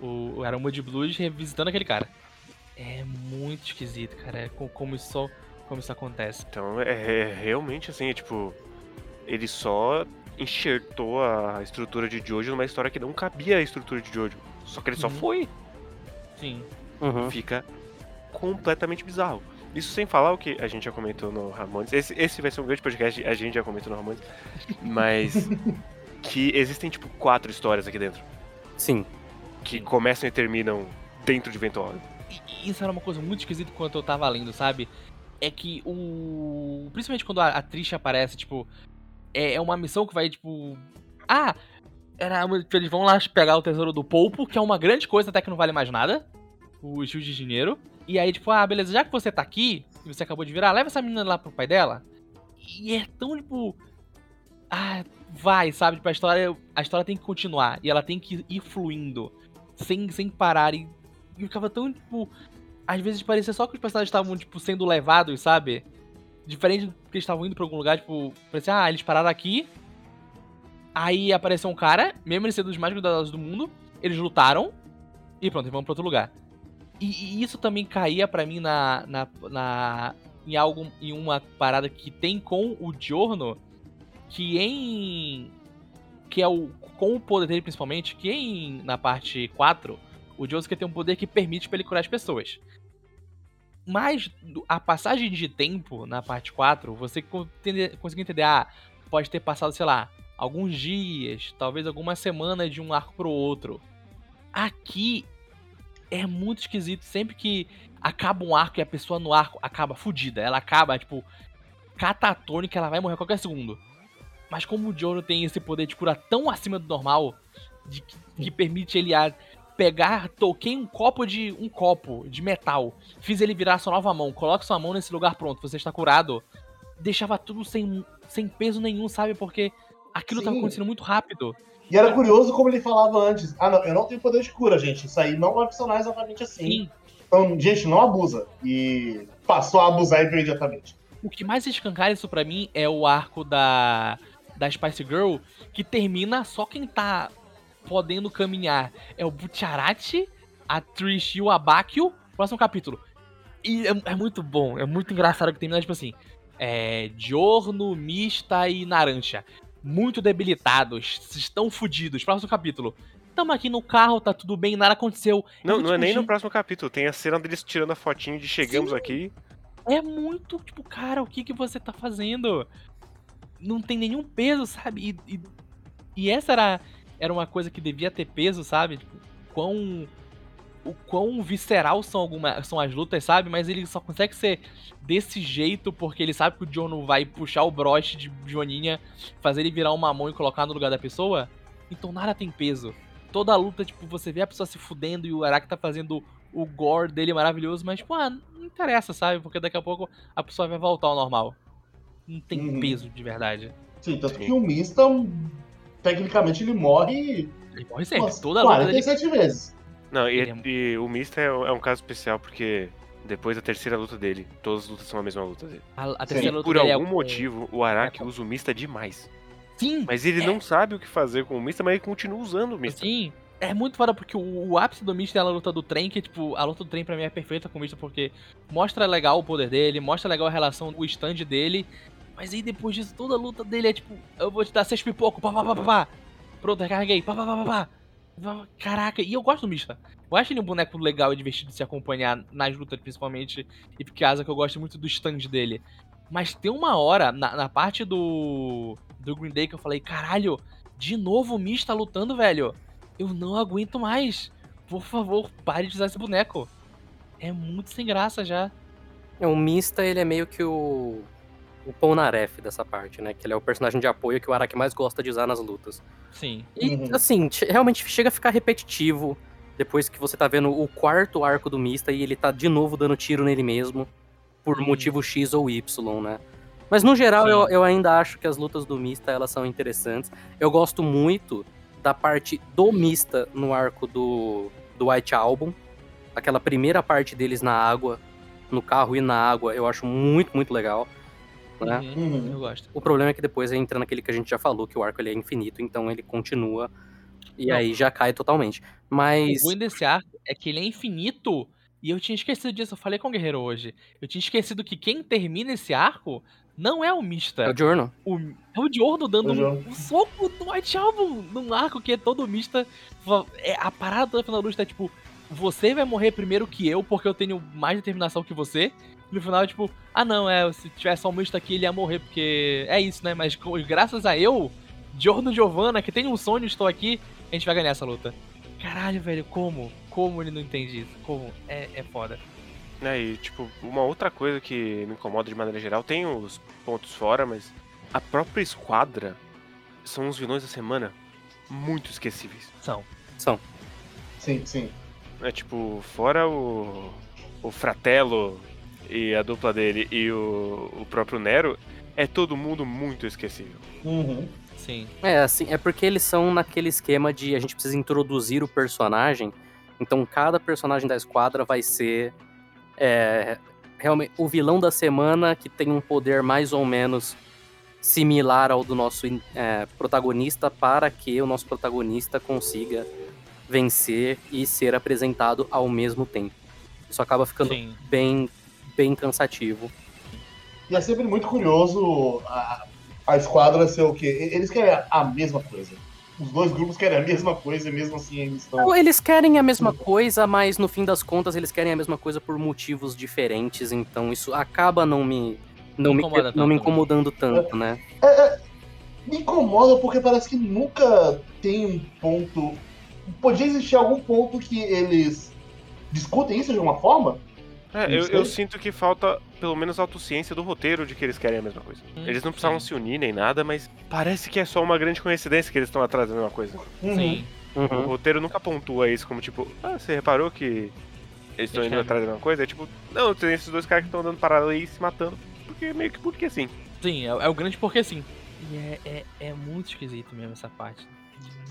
o era o Moody Blues revisitando aquele cara. É muito esquisito, cara. É co- como isso, como isso acontece. Então é, é realmente assim, é tipo. Ele só enxertou a estrutura de Jojo numa história que não cabia a estrutura de Jojo. Só que ele só Uhum. foi. Sim. Uhum. Fica completamente bizarro. Isso sem falar o que a gente já comentou no Ramones. Esse, esse vai ser um grande podcast, a gente já comentou no Ramones. Mas que existem, tipo, quatro histórias aqui dentro. Sim. Que começam e terminam dentro de Ventura. E- e isso era uma coisa muito esquisita enquanto eu tava lendo, sabe? É que o. Principalmente quando a, a Trisha aparece, tipo. É, é uma missão que vai, tipo. Ah! Era, eles vão lá pegar o tesouro do Polpo, que é uma grande coisa, até que não vale mais nada. O estilo de dinheiro. E aí, tipo, ah, beleza, já que você tá aqui, e você acabou de virar, leva essa menina lá pro pai dela. E é tão, tipo. Ah, vai, sabe? Tipo, a história, a história tem que continuar. E ela tem que ir fluindo. Sem, sem parar. E, e ficava tão, tipo. Às vezes parecia só que os personagens estavam, tipo, sendo levados, sabe? Diferente do que eles estavam indo pra algum lugar, tipo, parecia, ah, eles pararam aqui. Aí apareceu um cara, mesmo ele sendo dos mais cuidadosos do mundo, eles lutaram e pronto, vão pra outro lugar. E, e isso também caía pra mim na, na, na em algo em uma parada que tem com o Giorno, que em que é o com o poder dele principalmente, que em na parte 4, o Josuke tem um poder que permite pra ele curar as pessoas. Mas a passagem de tempo na parte 4, você conseguiu entender, ah, pode ter passado, sei lá, alguns dias, talvez algumas semanas de um arco pro outro. Aqui é muito esquisito. Sempre que acaba um arco e a pessoa no arco acaba fudida, ela acaba, tipo, catatônica, ela vai morrer a qualquer segundo. Mas como o Joro tem esse poder de cura tão acima do normal, de que, que permite ele a pegar, toquei um copo de um copo de metal, fiz ele virar sua nova mão, coloque sua mão nesse lugar pronto, você está curado. Deixava tudo sem, sem peso nenhum, sabe? Porque aquilo Sim. tava acontecendo muito rápido. E era curioso como ele falava antes. Ah, não, eu não tenho poder de cura, gente. Isso aí não vai funcionar exatamente assim. Sim. Então, gente, não abusa. E passou a abusar imediatamente. O que mais escancara isso pra mim é o arco da, da Spice Girl, que termina só quem tá podendo caminhar. É o Butcherati, a Trish e o Abakio. Próximo capítulo. E é, é muito bom, é muito engraçado que termina, tipo assim. É. Diorno, Mista e Naranja. Muito debilitados, estão fudidos. Próximo capítulo. Tamo aqui no carro, tá tudo bem, nada aconteceu. Não, não é nem no próximo capítulo. Tem a cena deles tirando a fotinho de chegamos Sim. aqui. É muito, tipo, cara, o que que você tá fazendo? Não tem nenhum peso, sabe? E, e, e essa era, era uma coisa que devia ter peso, sabe? Tipo, quão, o quão visceral são, alguma, são as lutas, sabe? Mas ele só consegue ser desse jeito porque ele sabe que o John vai puxar o broche de Joninha, fazer ele virar uma mão e colocar no lugar da pessoa. Então nada tem peso. Toda a luta, tipo, você vê a pessoa se fudendo e o Araki tá fazendo o gore dele maravilhoso, mas, tipo, ah, não interessa, sabe? Porque daqui a pouco a pessoa vai voltar ao normal. Não tem Uhum. peso de verdade. Sim, tanto que o Mista, tecnicamente, ele morre Ele morre sempre. umas Toda a luta dele. 47 vezes. Não, e, Ele é- e o Mista é, é um caso especial porque depois da terceira luta dele, todas as lutas são a mesma luta dele. A, a Sim, terceira luta Por dele é algum com- motivo, o Araki é usa o Mista demais. Sim, Mas ele É. não sabe o que fazer com o Mista, mas ele continua usando o Mista. sim. É muito foda porque o, o ápice do Mista é a luta do trem, que, tipo, a luta do trem pra mim é perfeita com o Mista porque mostra legal o poder dele, mostra legal a relação, o stand dele. Mas aí depois disso, toda a luta dele é tipo, eu vou te dar seis pipocos, pá, pá, pá, pá, pá. Pronto, recarreguei, pá, pá, pá, pá, pá. Caraca, e eu gosto do Mista. Eu acho ele um boneco legal e divertido de se acompanhar nas lutas, principalmente. E por causa que eu gosto muito do stand dele. Mas tem uma hora, na, na parte do. do Green Day, que eu falei, caralho, de novo o Mista lutando, velho. Eu não aguento mais. Por favor, pare de usar esse boneco. É muito sem graça já. É, o Mista, ele é meio que o. O Polnareff dessa parte, né? Que ele é o personagem de apoio que o Araki mais gosta de usar nas lutas. Sim. E, Uhum. assim, realmente chega a ficar repetitivo depois que você tá vendo o quarto arco do Mista e ele tá de novo dando tiro nele mesmo, por Hum. motivo X ou Y, né? Mas no geral, eu, eu ainda acho que as lutas do Mista, elas são interessantes. Eu gosto muito da parte do Mista no arco do, do White Album. Aquela primeira parte deles na água, no carro e na água, eu acho muito, muito legal. Né? Uhum. Eu gosto. O problema é que depois entra naquele que a gente já falou, que o arco ele é infinito, então ele continua e Não. aí já cai totalmente. Mas O ruim desse arco é que ele é infinito. E eu tinha esquecido disso, eu falei com o Guerreiro hoje. Eu tinha esquecido que quem termina esse arco não é o Mista. é o Giorno. O, é o Diorno dando O um, Diorno. um soco no White Album, num arco que é todo mista. É, a parada toda final da luta é tipo, você vai morrer primeiro que eu, porque eu tenho mais determinação que você. No final, é tipo, ah não, é, se tivesse só um mista aqui, ele ia morrer, porque é isso, né? Mas graças a eu, Diorno Giovanna, que tem um sonho, estou aqui, a gente vai ganhar essa luta. Caralho, velho, como? Como ele não entende isso? Como? É, é foda. Né, e, tipo, uma outra coisa que me incomoda de maneira geral, tem os pontos fora, mas a própria esquadra são os vilões da semana muito esquecíveis. São. São. Sim, sim. É tipo, fora o, o Fratello e a dupla dele e o, o próprio Nero, é todo mundo muito esquecível. Uhum. Sim. É, assim, é porque eles são naquele esquema de a gente precisa introduzir o personagem, então cada personagem da esquadra vai ser é, realmente o vilão da semana que tem um poder mais ou menos similar ao do nosso é, protagonista para que o nosso protagonista consiga vencer e ser apresentado ao mesmo tempo. Isso acaba ficando Sim. bem, bem cansativo. E é sempre muito curioso a, a esquadra ser o quê? Eles querem a mesma coisa. os dois grupos querem a mesma coisa e mesmo assim eles estão. Não, eles querem a mesma coisa, mas no fim das contas eles querem a mesma coisa por motivos diferentes, então isso acaba não me não, me, Incomoda não me né? incomodando tanto, né? Me incomoda porque parece que nunca tem um ponto. Podia existir algum ponto que eles discutem isso de alguma forma? É, eu, eu sinto que falta pelo menos autociência do roteiro de que eles querem a mesma coisa. Hum, Eles não precisavam sim. se unir nem nada, mas parece que é só uma grande coincidência que eles estão atrás da mesma coisa. Uhum. Sim. O Uhum. roteiro nunca pontua isso como tipo, ah, você reparou que eles estão indo atrás da mesma coisa? É tipo, não, tem esses dois caras que estão andando paralelo aí e se matando. Porque meio que porque sim. Sim, é, é o grande porque sim. E é, é, é muito esquisito mesmo essa parte.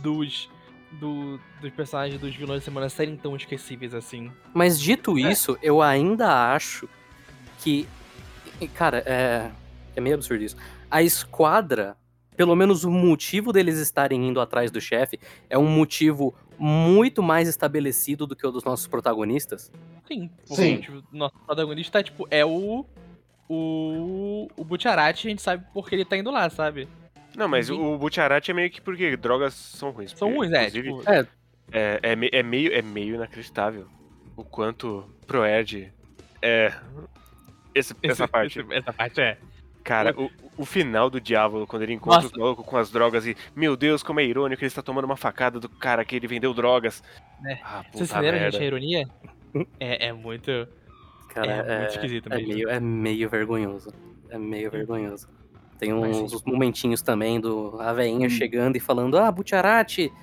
Dos. Do, dos personagens dos vilões de semana serem tão esquecíveis assim. Mas dito isso, eu ainda acho que. Cara, é. É meio absurdo isso. A esquadra, pelo menos o motivo deles estarem indo atrás do chefe, é um motivo muito mais estabelecido do que o dos nossos protagonistas. Sim, porque Sim. tipo, nosso protagonista tipo, é o. O. O Butcherati, a gente sabe porque ele tá indo lá, sabe? Não, mas o Butcherati é meio que porque drogas são ruins. São ruins, é. Tipo, É, É, é, me- é meio, é meio inacreditável o quanto Proerd é. esse- essa esse- parte. esse- essa parte é. Cara, o, o final do Diabo, quando ele encontra Nossa. o maluco com as drogas e. Meu Deus, como é irônico, ele está tomando uma facada do cara que ele vendeu drogas. É. Ah, Vocês puta entenderam, merda. gente, a ironia? É, é muito. cara, É é, muito esquisito é mesmo. meio, é meio vergonhoso. É meio vergonhoso. Tem Mas uns, uns momentinhos também do a veinha Hum. chegando e falando: Ah, Butcherati,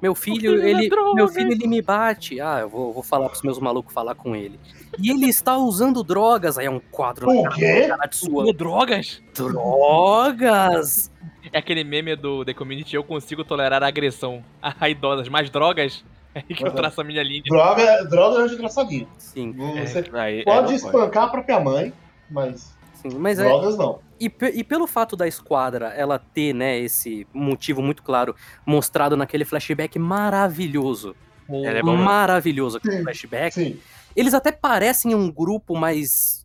meu filho, filho da ele, droga." meu filho, ele me bate. Ah, eu vou, vou falar pros meus malucos falar com ele. E ele está usando drogas. Aí é um quadro O na cara quê? do Butcherati Sua drogas? Drogas! É aquele meme do The Community, eu consigo tolerar a agressão a idosas, mais drogas? É aí que eu traço a minha linha. Droga, droga é de engraçadinho. Sim, Você Aí, é, pode não espancar a própria mãe, mas sim. Mas é, drogas não. E, e pelo fato da esquadra ela ter, né, esse motivo muito claro mostrado naquele flashback maravilhoso. Ela é bom, maravilhoso aquele Sim, flashback. Sim. Eles até parecem um grupo mais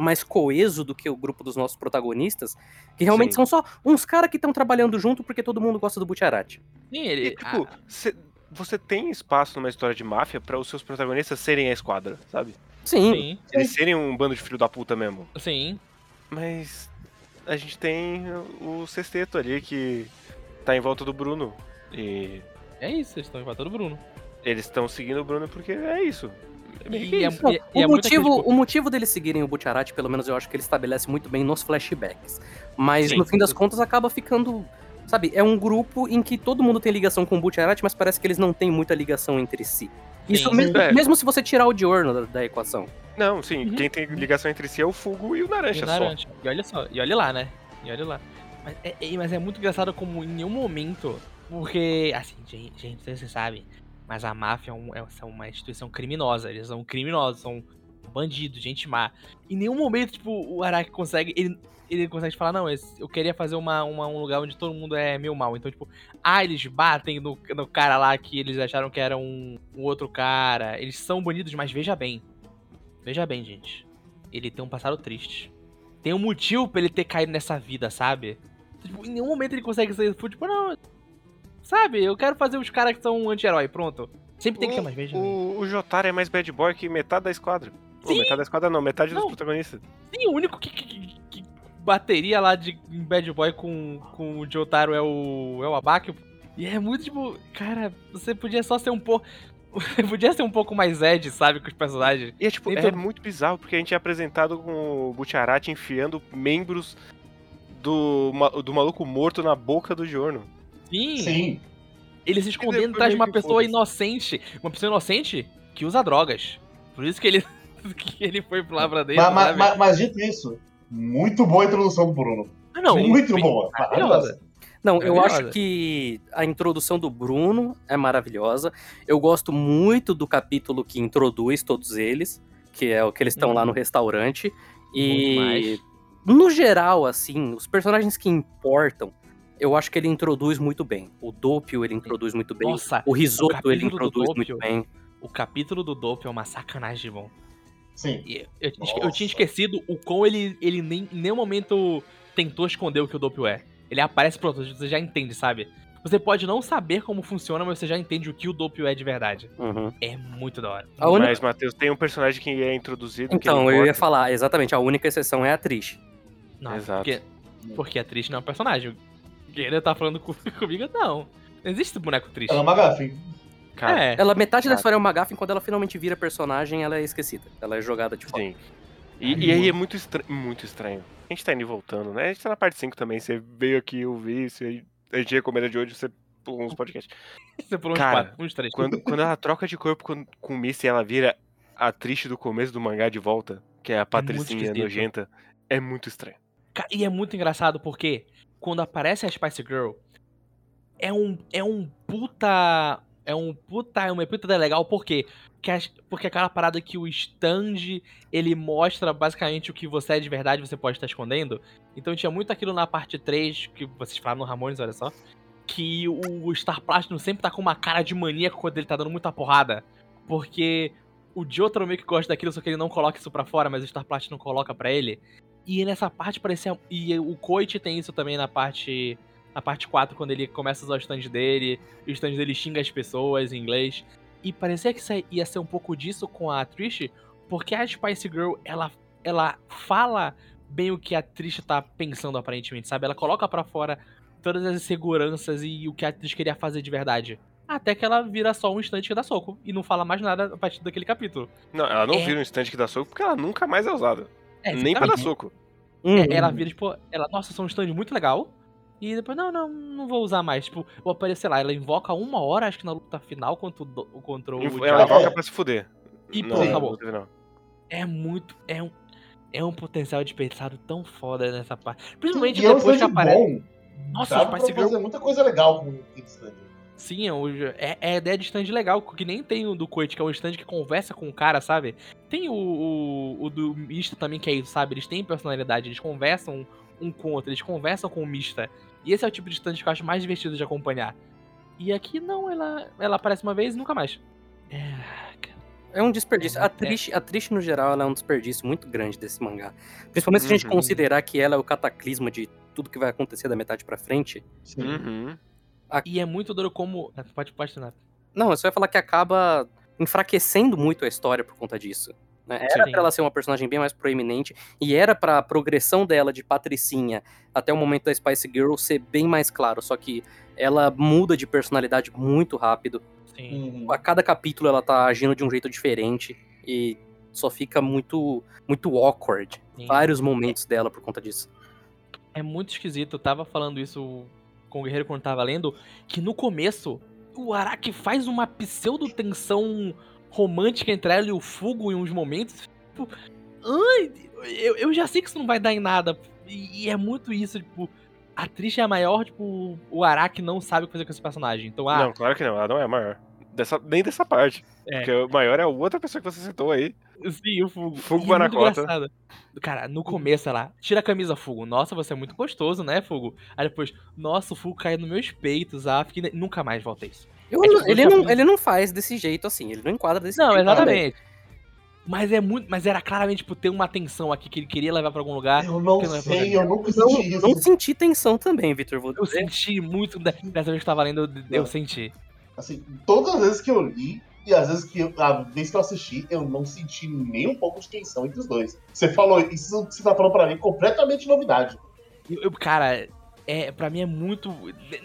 mais coeso do que o grupo dos nossos protagonistas, que realmente Sim. são só uns caras que estão trabalhando junto porque todo mundo gosta do Butcherati. Sim, ele. E, tipo, ah, cê- você tem espaço numa história de máfia pra os seus protagonistas serem a esquadra, sabe? Sim, sim, Eles serem um bando de filho da puta mesmo. sim. Mas a gente tem o sexteto ali que tá em volta do Bruno. E É isso, eles estão empatando o Bruno. eles estão seguindo o Bruno porque é isso. É E é, e- e é o, motivo, o motivo deles seguirem o Butcherati, pelo menos eu acho que ele estabelece muito bem nos flashbacks. Mas Sim. no fim das contas acaba ficando. Sabe, é um grupo em que todo mundo tem ligação com o Butcherati, mas parece que eles não têm muita ligação entre si. Isso mesmo, É. mesmo se você tirar o Diorno da, da equação. Não, sim, Uhum. quem tem ligação entre si é o Fugo e o Naranja E só. laranja. E olha só, e olha lá, né? E olha lá. Mas é, é- mas é muito engraçado como em nenhum momento. Porque, assim, gente, gente não sei se vocês sabem, mas a máfia é, um- é- são uma instituição criminosa. Eles são criminosos, são bandidos, gente má. Em nenhum momento, tipo, o Araki consegue. Ele, ele consegue falar, não, eu queria fazer uma, uma- um lugar onde todo mundo é meio mal. Então, tipo, ah, eles batem no, no cara lá que eles acharam que era um, um outro cara. Eles são bonitos, mas veja bem. Veja bem, gente. Ele tem um passado triste. Tem um motivo pra ele ter caído nessa vida, sabe? Tipo, em nenhum momento ele consegue ser tipo, não. Sabe, eu quero fazer os caras que são um anti-herói, pronto. Sempre tem que ter mais veja. O, o Jotaro é mais bad boy que metade da esquadra. Metade da esquadra não, metade dos Não. protagonistas. Sim, o único que, que bateria lá de Bad Boy com, com o Jotaro é o. é o Abaki. E é muito tipo, cara, você podia só ser um pouco. Você podia ser um pouco mais Ed, sabe, com os personagens. E é tipo, Nem é muito bizarro, porque a gente é apresentado com o Butcherati enfiando membros do, do maluco morto na boca do Giorno. Sim. Sim. Ele se escondendo depois atrás de uma pessoa inocente. Uma pessoa inocente que usa drogas. Por isso que ele, que ele foi lá pra dentro. Mas, mas, mas- mas dito isso, muito boa a introdução do Bruno. Ah, não, muito bem- boa. maravilhosa. Não, eu Maravilhosa. acho que a introdução do Bruno é maravilhosa. Eu gosto muito do capítulo que introduz todos eles, que é o que eles estão Uhum. lá no restaurante. Bom E no geral, assim, os personagens que importam, eu acho que ele introduz muito bem. O Doppio ele introduz muito bem. Nossa, o Risoto ele capítulo do introduz Doppio. muito bem. o capítulo do Dope é uma sacanagem de bom. Sim. E Eu, tinha- eu tinha esquecido o quão ele, ele nem, em nenhum momento tentou esconder o que o Doppio é. Ele aparece pronto, você já entende, sabe? Você pode não saber como funciona, mas você já entende o que o Doppio é de verdade. Uhum. É muito da hora. A única- Mas, Matheus, tem um personagem que é introduzido que Então, ele eu ia falar, exatamente, a única exceção é a Trish. Não, Exato. Porque, porque a Trish não é um personagem. O Guerreiro tá falando com- comigo, não. Não existe boneco triste. Ela é uma gafin. Cara, é. Ela, metade da Cara. história é uma gafa, e quando ela finalmente vira personagem, ela é esquecida. Ela é jogada de fora. sim. E, e aí é muito, estra... muito estranho. A gente tá indo e voltando, né? A gente tá na parte 5 também. Você veio aqui ouvir isso, aí a gente recomenda de hoje, você pulou uns podcasts. Você pulou uns Cara, quatro, uns três. Quando, quando ela troca de corpo com, com o Misty e ela vira a triste do começo do mangá de volta, que é a Patricinha esquisito. nojenta, é muito estranho. E é muito engraçado porque quando aparece a Spice Girl, é um, é um puta. É um puta. É uma puta legal, por quê? Porque, porque aquela parada que o stand ele mostra basicamente o que você é de verdade, você pode estar escondendo. Então tinha muito aquilo na parte 3, que vocês falaram no Ramones, olha só. Que o Star Platinum sempre tá com uma cara de maníaco quando ele tá dando muita porrada. Porque o Jotaro meio que gosta daquilo, só que ele não coloca isso pra fora, mas o Star Platinum coloca pra ele. E nessa parte parecia. E o Koichi tem isso também na parte. Na parte 4, quando ele começa a usar o stand dele, e o stand dele xinga as pessoas em inglês. E parecia que ia ser um pouco disso com a Trish, porque a Spice Girl, ela, ela fala bem o que a Trish tá pensando aparentemente, sabe? Ela coloca pra fora todas as inseguranças e o que a Trish queria fazer de verdade. Até que ela vira só um instante que dá soco e não fala mais nada a partir daquele capítulo. Não, ela não É. vira um instante que dá soco porque ela nunca mais é usada. É, Nem pra dar soco. Uhum. É, ela vira, tipo, ela, nossa, sou um stand muito legal. E depois, não, não, não vou usar mais. Tipo, ou aparece, sei lá, ela invoca uma hora, acho que na luta final contra o, contra o ela invoca pra se fuder. E Não, pronto, acabou. não. É muito. É um, é um potencial desperdiçado tão foda nessa parte. Principalmente E é depois que aparece. bom. Nossa, Dá o pra fazer muita coisa legal com aquele stand. Sim, é, o- é, é a ideia de stand legal, que nem tem o do Koichi, que é um stand que conversa com o cara, sabe? Tem o, o, o do Mista também, que é isso, sabe? Eles têm personalidade, eles conversam um com o outro, eles conversam com o Mista. E esse é o tipo de stand que eu acho mais divertido de acompanhar. E aqui não, ela, ela aparece uma vez e nunca mais. É, É um desperdício. É, A Trish, a Trish, no geral, ela é um desperdício muito grande desse mangá. Principalmente se a gente Uhum. considerar que ela é o cataclisma de tudo que vai acontecer da metade pra frente. Sim. Uhum. E é muito duro como. Pode, pode terminar. Não, eu só ia falar que acaba enfraquecendo muito a história por conta disso. Né? Era Sim. pra ela ser uma personagem bem mais proeminente e era pra progressão dela de patricinha até o momento da Spice Girl ser bem mais claro, só que ela muda de personalidade muito rápido. Sim. Uhum. A cada capítulo ela tá agindo de um jeito diferente e só fica muito muito awkward. sim. Vários momentos dela por conta disso. É muito esquisito. Eu tava falando isso com o Guerreiro quando tava lendo. Que no começo, o Araki faz uma pseudo-tensão romântica entre ela e o Fugo em uns momentos. Tipo, ai, eu, eu já sei que isso não vai dar em nada. E, e é muito isso, tipo. A atriz é a maior, tipo, o Araki não sabe o que fazer com esse personagem. Então, ah, Não, claro que não, ela não é a maior. Dessa, nem dessa parte. É. Porque o maior é a outra pessoa que você citou aí. sim, o Fugo. Fugo E é Banacota. engraçado. Cara, no começo ela, tira a camisa, Fugo. Nossa, você é muito gostoso, né, Fugo? Aí depois, nossa, o Fugo caiu nos meus peitos, ah, fiquei... nunca mais volta isso. Eu É não- tipo, ele, eu não, já- ele não faz desse jeito assim, ele não enquadra desse Não, jeito. exatamente. Mas é muito. Mas era claramente, tipo, ter uma atenção aqui que ele queria levar pra algum lugar. Eu não não sei, eu nunca Não, senti isso. não senti tensão também, Vitor. Vou Eu senti muito. da- Dessa vez que eu tava lendo, eu, eu Não. senti. Assim, todas as vezes que eu li e às vezes que eu, a vez que eu assisti, eu não senti nem um pouco de tensão entre os dois. Você falou, isso que você tá falando pra mim é completamente novidade. Eu, eu- cara, é, pra mim é muito.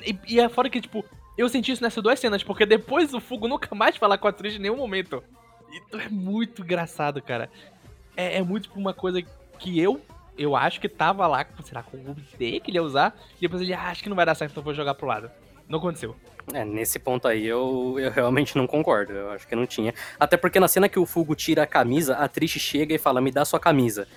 E, e é fora que, tipo, eu senti isso nessas duas cenas, porque depois o Fugo nunca mais fala com a atriz em nenhum momento. Então é muito engraçado, cara. É, é muito tipo, uma coisa que eu. Eu acho que tava lá, será com o D que ele ia usar, e depois ele, ah, acho que não vai dar certo, então eu vou jogar pro lado. Não aconteceu. É, nesse ponto aí eu, eu realmente não concordo. Eu acho que não tinha. Até porque na cena que o Fugo tira a camisa, a Trish chega e fala: Me dá sua camisa.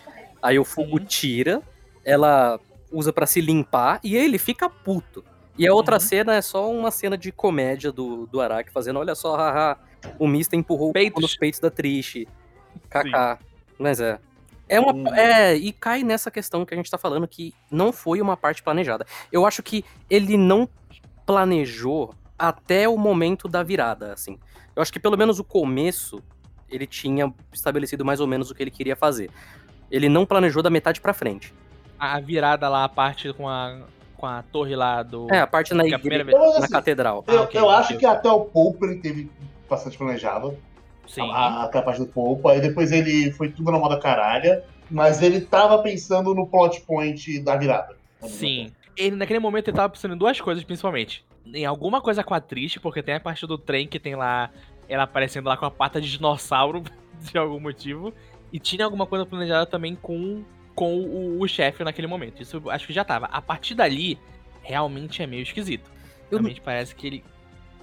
Aí o Fugo tira, ela usa pra se limpar e ele fica puto. E a outra Uhum. cena é só uma cena de comédia do, do Araki fazendo: Olha só, haha, o Mista empurrou o Peitos. nos peitos da Trish. Kaká. Mas é. É uma. Hum. É, e cai nessa questão que a gente tá falando que não foi uma parte planejada. Eu acho que ele não planejou até o momento da virada, assim. Eu acho que pelo menos o começo ele tinha estabelecido mais ou menos o que ele queria fazer. Ele não planejou da metade pra frente. A virada lá, a parte com a. com a torre lá do. É, a parte na a igreja, primeira vez. Então, na assim, catedral. Eu, Ah, ok, eu acho que até o Poupa ele teve bastante planejado. Sim. A, aquela parte do Poupa. Aí depois ele foi tudo na moda caralha. Mas ele tava pensando no plot point da virada. Sim. Ele, naquele momento, ele tava pensando em duas coisas, principalmente. Em alguma coisa com a Triste, porque tem a parte do trem que tem lá. Ela aparecendo lá com a pata de dinossauro, de algum motivo. E tinha alguma coisa planejada também com, com o, o chefe naquele momento. Isso eu acho que já tava. A partir dali, realmente é meio esquisito. Eu Realmente parece que ele.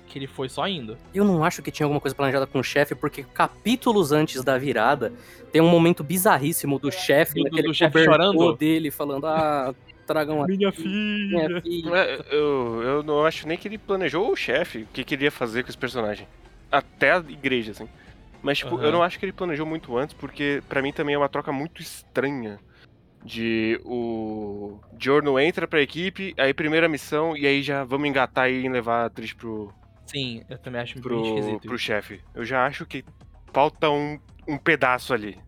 Que ele foi só indo. Eu não acho que tinha alguma coisa planejada com o chefe, porque capítulos antes da virada tem um momento bizarríssimo do chefe, Do- do- do chefe chorando? dele, falando, ah, tragam a Minha minha filha. filha. É, Eu, eu não acho nem que ele planejou o chefe, o que queria fazer com esse personagem. Até a igreja, assim. Mas, tipo, Aham. eu não acho que ele planejou muito antes, porque pra mim também é uma troca muito estranha. De o Giorno entra pra equipe, aí primeira missão, e aí já vamos engatar e levar a atriz pro, Sim, eu também acho bem pro, esquisito. pro chefe. Eu já acho que falta um, um pedaço ali.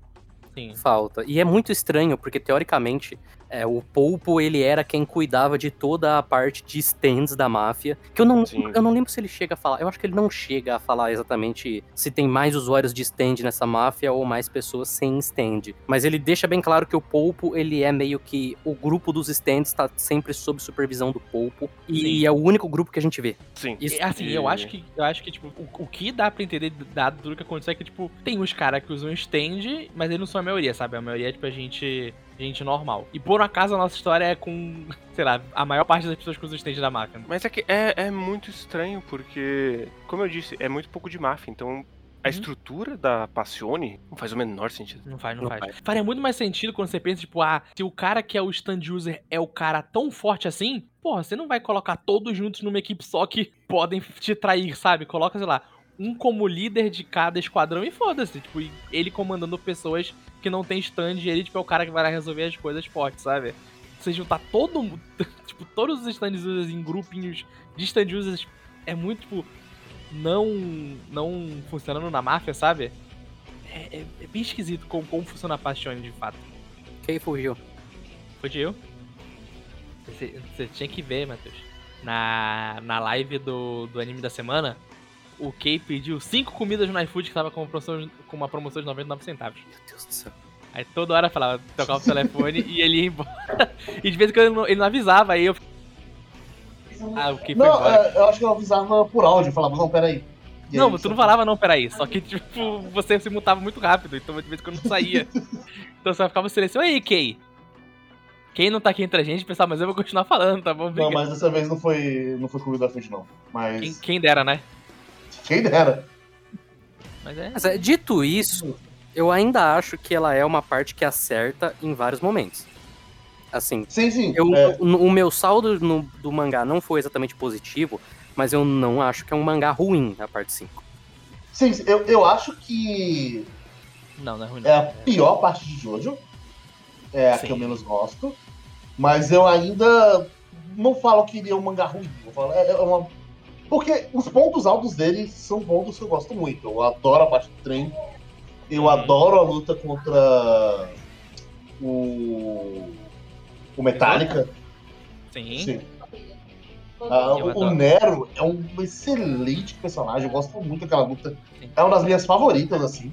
Sim. Falta. E é muito estranho, porque teoricamente é, o Polpo ele era quem cuidava de toda a parte de stands da máfia. Que eu não, Sim. eu não lembro se ele chega a falar. Eu acho que ele não chega a falar exatamente se tem mais usuários de stand nessa máfia ou mais pessoas sem stand. Mas ele deixa bem claro que o Polpo ele é meio que o grupo dos stands está sempre sob supervisão do Polpo e Sim. é o único grupo que a gente vê. Sim. Isso- É, Assim, eu acho que, eu acho que tipo, o, o que dá pra entender, dado tudo que aconteceu, é que, tipo, tem uns caras que usam stand, mas eles não são a maioria, sabe? A maioria é, tipo, a gente, gente normal. E por acaso a nossa história é com, sei lá, a maior parte das pessoas que usam stand da máquina. Mas é que é, é muito estranho, porque, como eu disse, é muito pouco de máfia, então a Uhum. estrutura da Passione não faz o menor sentido. Não faz, não, Não faz. faz. Faria muito mais sentido quando você pensa, tipo, ah, se o cara que é o stand user é o cara tão forte assim, porra, você não vai colocar todos juntos numa equipe só que podem te trair, sabe? Coloca, sei lá, um como líder de cada esquadrão e foda-se. Tipo, ele comandando pessoas que não tem stand e ele, tipo, é o cara que vai lá resolver as coisas fortes, sabe? Você juntar todo mundo, tipo, todos os stand users em grupinhos de stand users é muito, tipo, não, não funcionando na máfia, sabe? É, é- é bem esquisito como, como funciona a Passione de fato. Quem fugiu? Eu? Você, você tinha que ver, Matheus. Na, na live do, do anime da semana, o Kay pediu cinco comidas no iFood que tava com uma promoção, com uma promoção de 99 centavos. Meu Deus do céu. Aí toda hora falava, tocava o telefone e ele ia embora. E de vez em quando ele não, ele não avisava, aí eu. Ah, o Kay foi Não, embora. é, eu acho que eu avisava por áudio, falava, não, peraí. E Não, aí, tu não só- falava não, peraí. Só que, tipo, você se mutava muito rápido, então de vez em quando não saía. então você ficava silêncio. Ei, Kay. Quem não tá aqui entre a gente, pessoal, mas eu vou continuar falando, tá bom? Não, Obrigado. mas dessa vez não foi, não foi comida da frente, não. Mas Quem, quem, quem dera, né? Dera. Mas é. Mas, é, dito isso, eu ainda acho que ela é uma parte que acerta em vários momentos. Assim, Sim, sim. eu, é, o, o meu saldo no- do mangá não foi exatamente positivo, mas eu não acho que é um mangá ruim a parte 5. sim, sim, eu, eu acho que Não, não é ruim. Não. é a pior parte de Jojo. É a Sim. que eu menos gosto. Mas eu ainda não falo que ele é um mangá ruim. Eu falo, é, é uma... Porque os pontos altos dele são pontos que eu gosto muito. Eu adoro a parte do trem. Eu Uhum. adoro a luta contra o. O Metallica. Sim. Sim. Ah, o-. Nero é um excelente personagem. Eu gosto muito daquela luta. Sim. É uma das minhas favoritas, assim.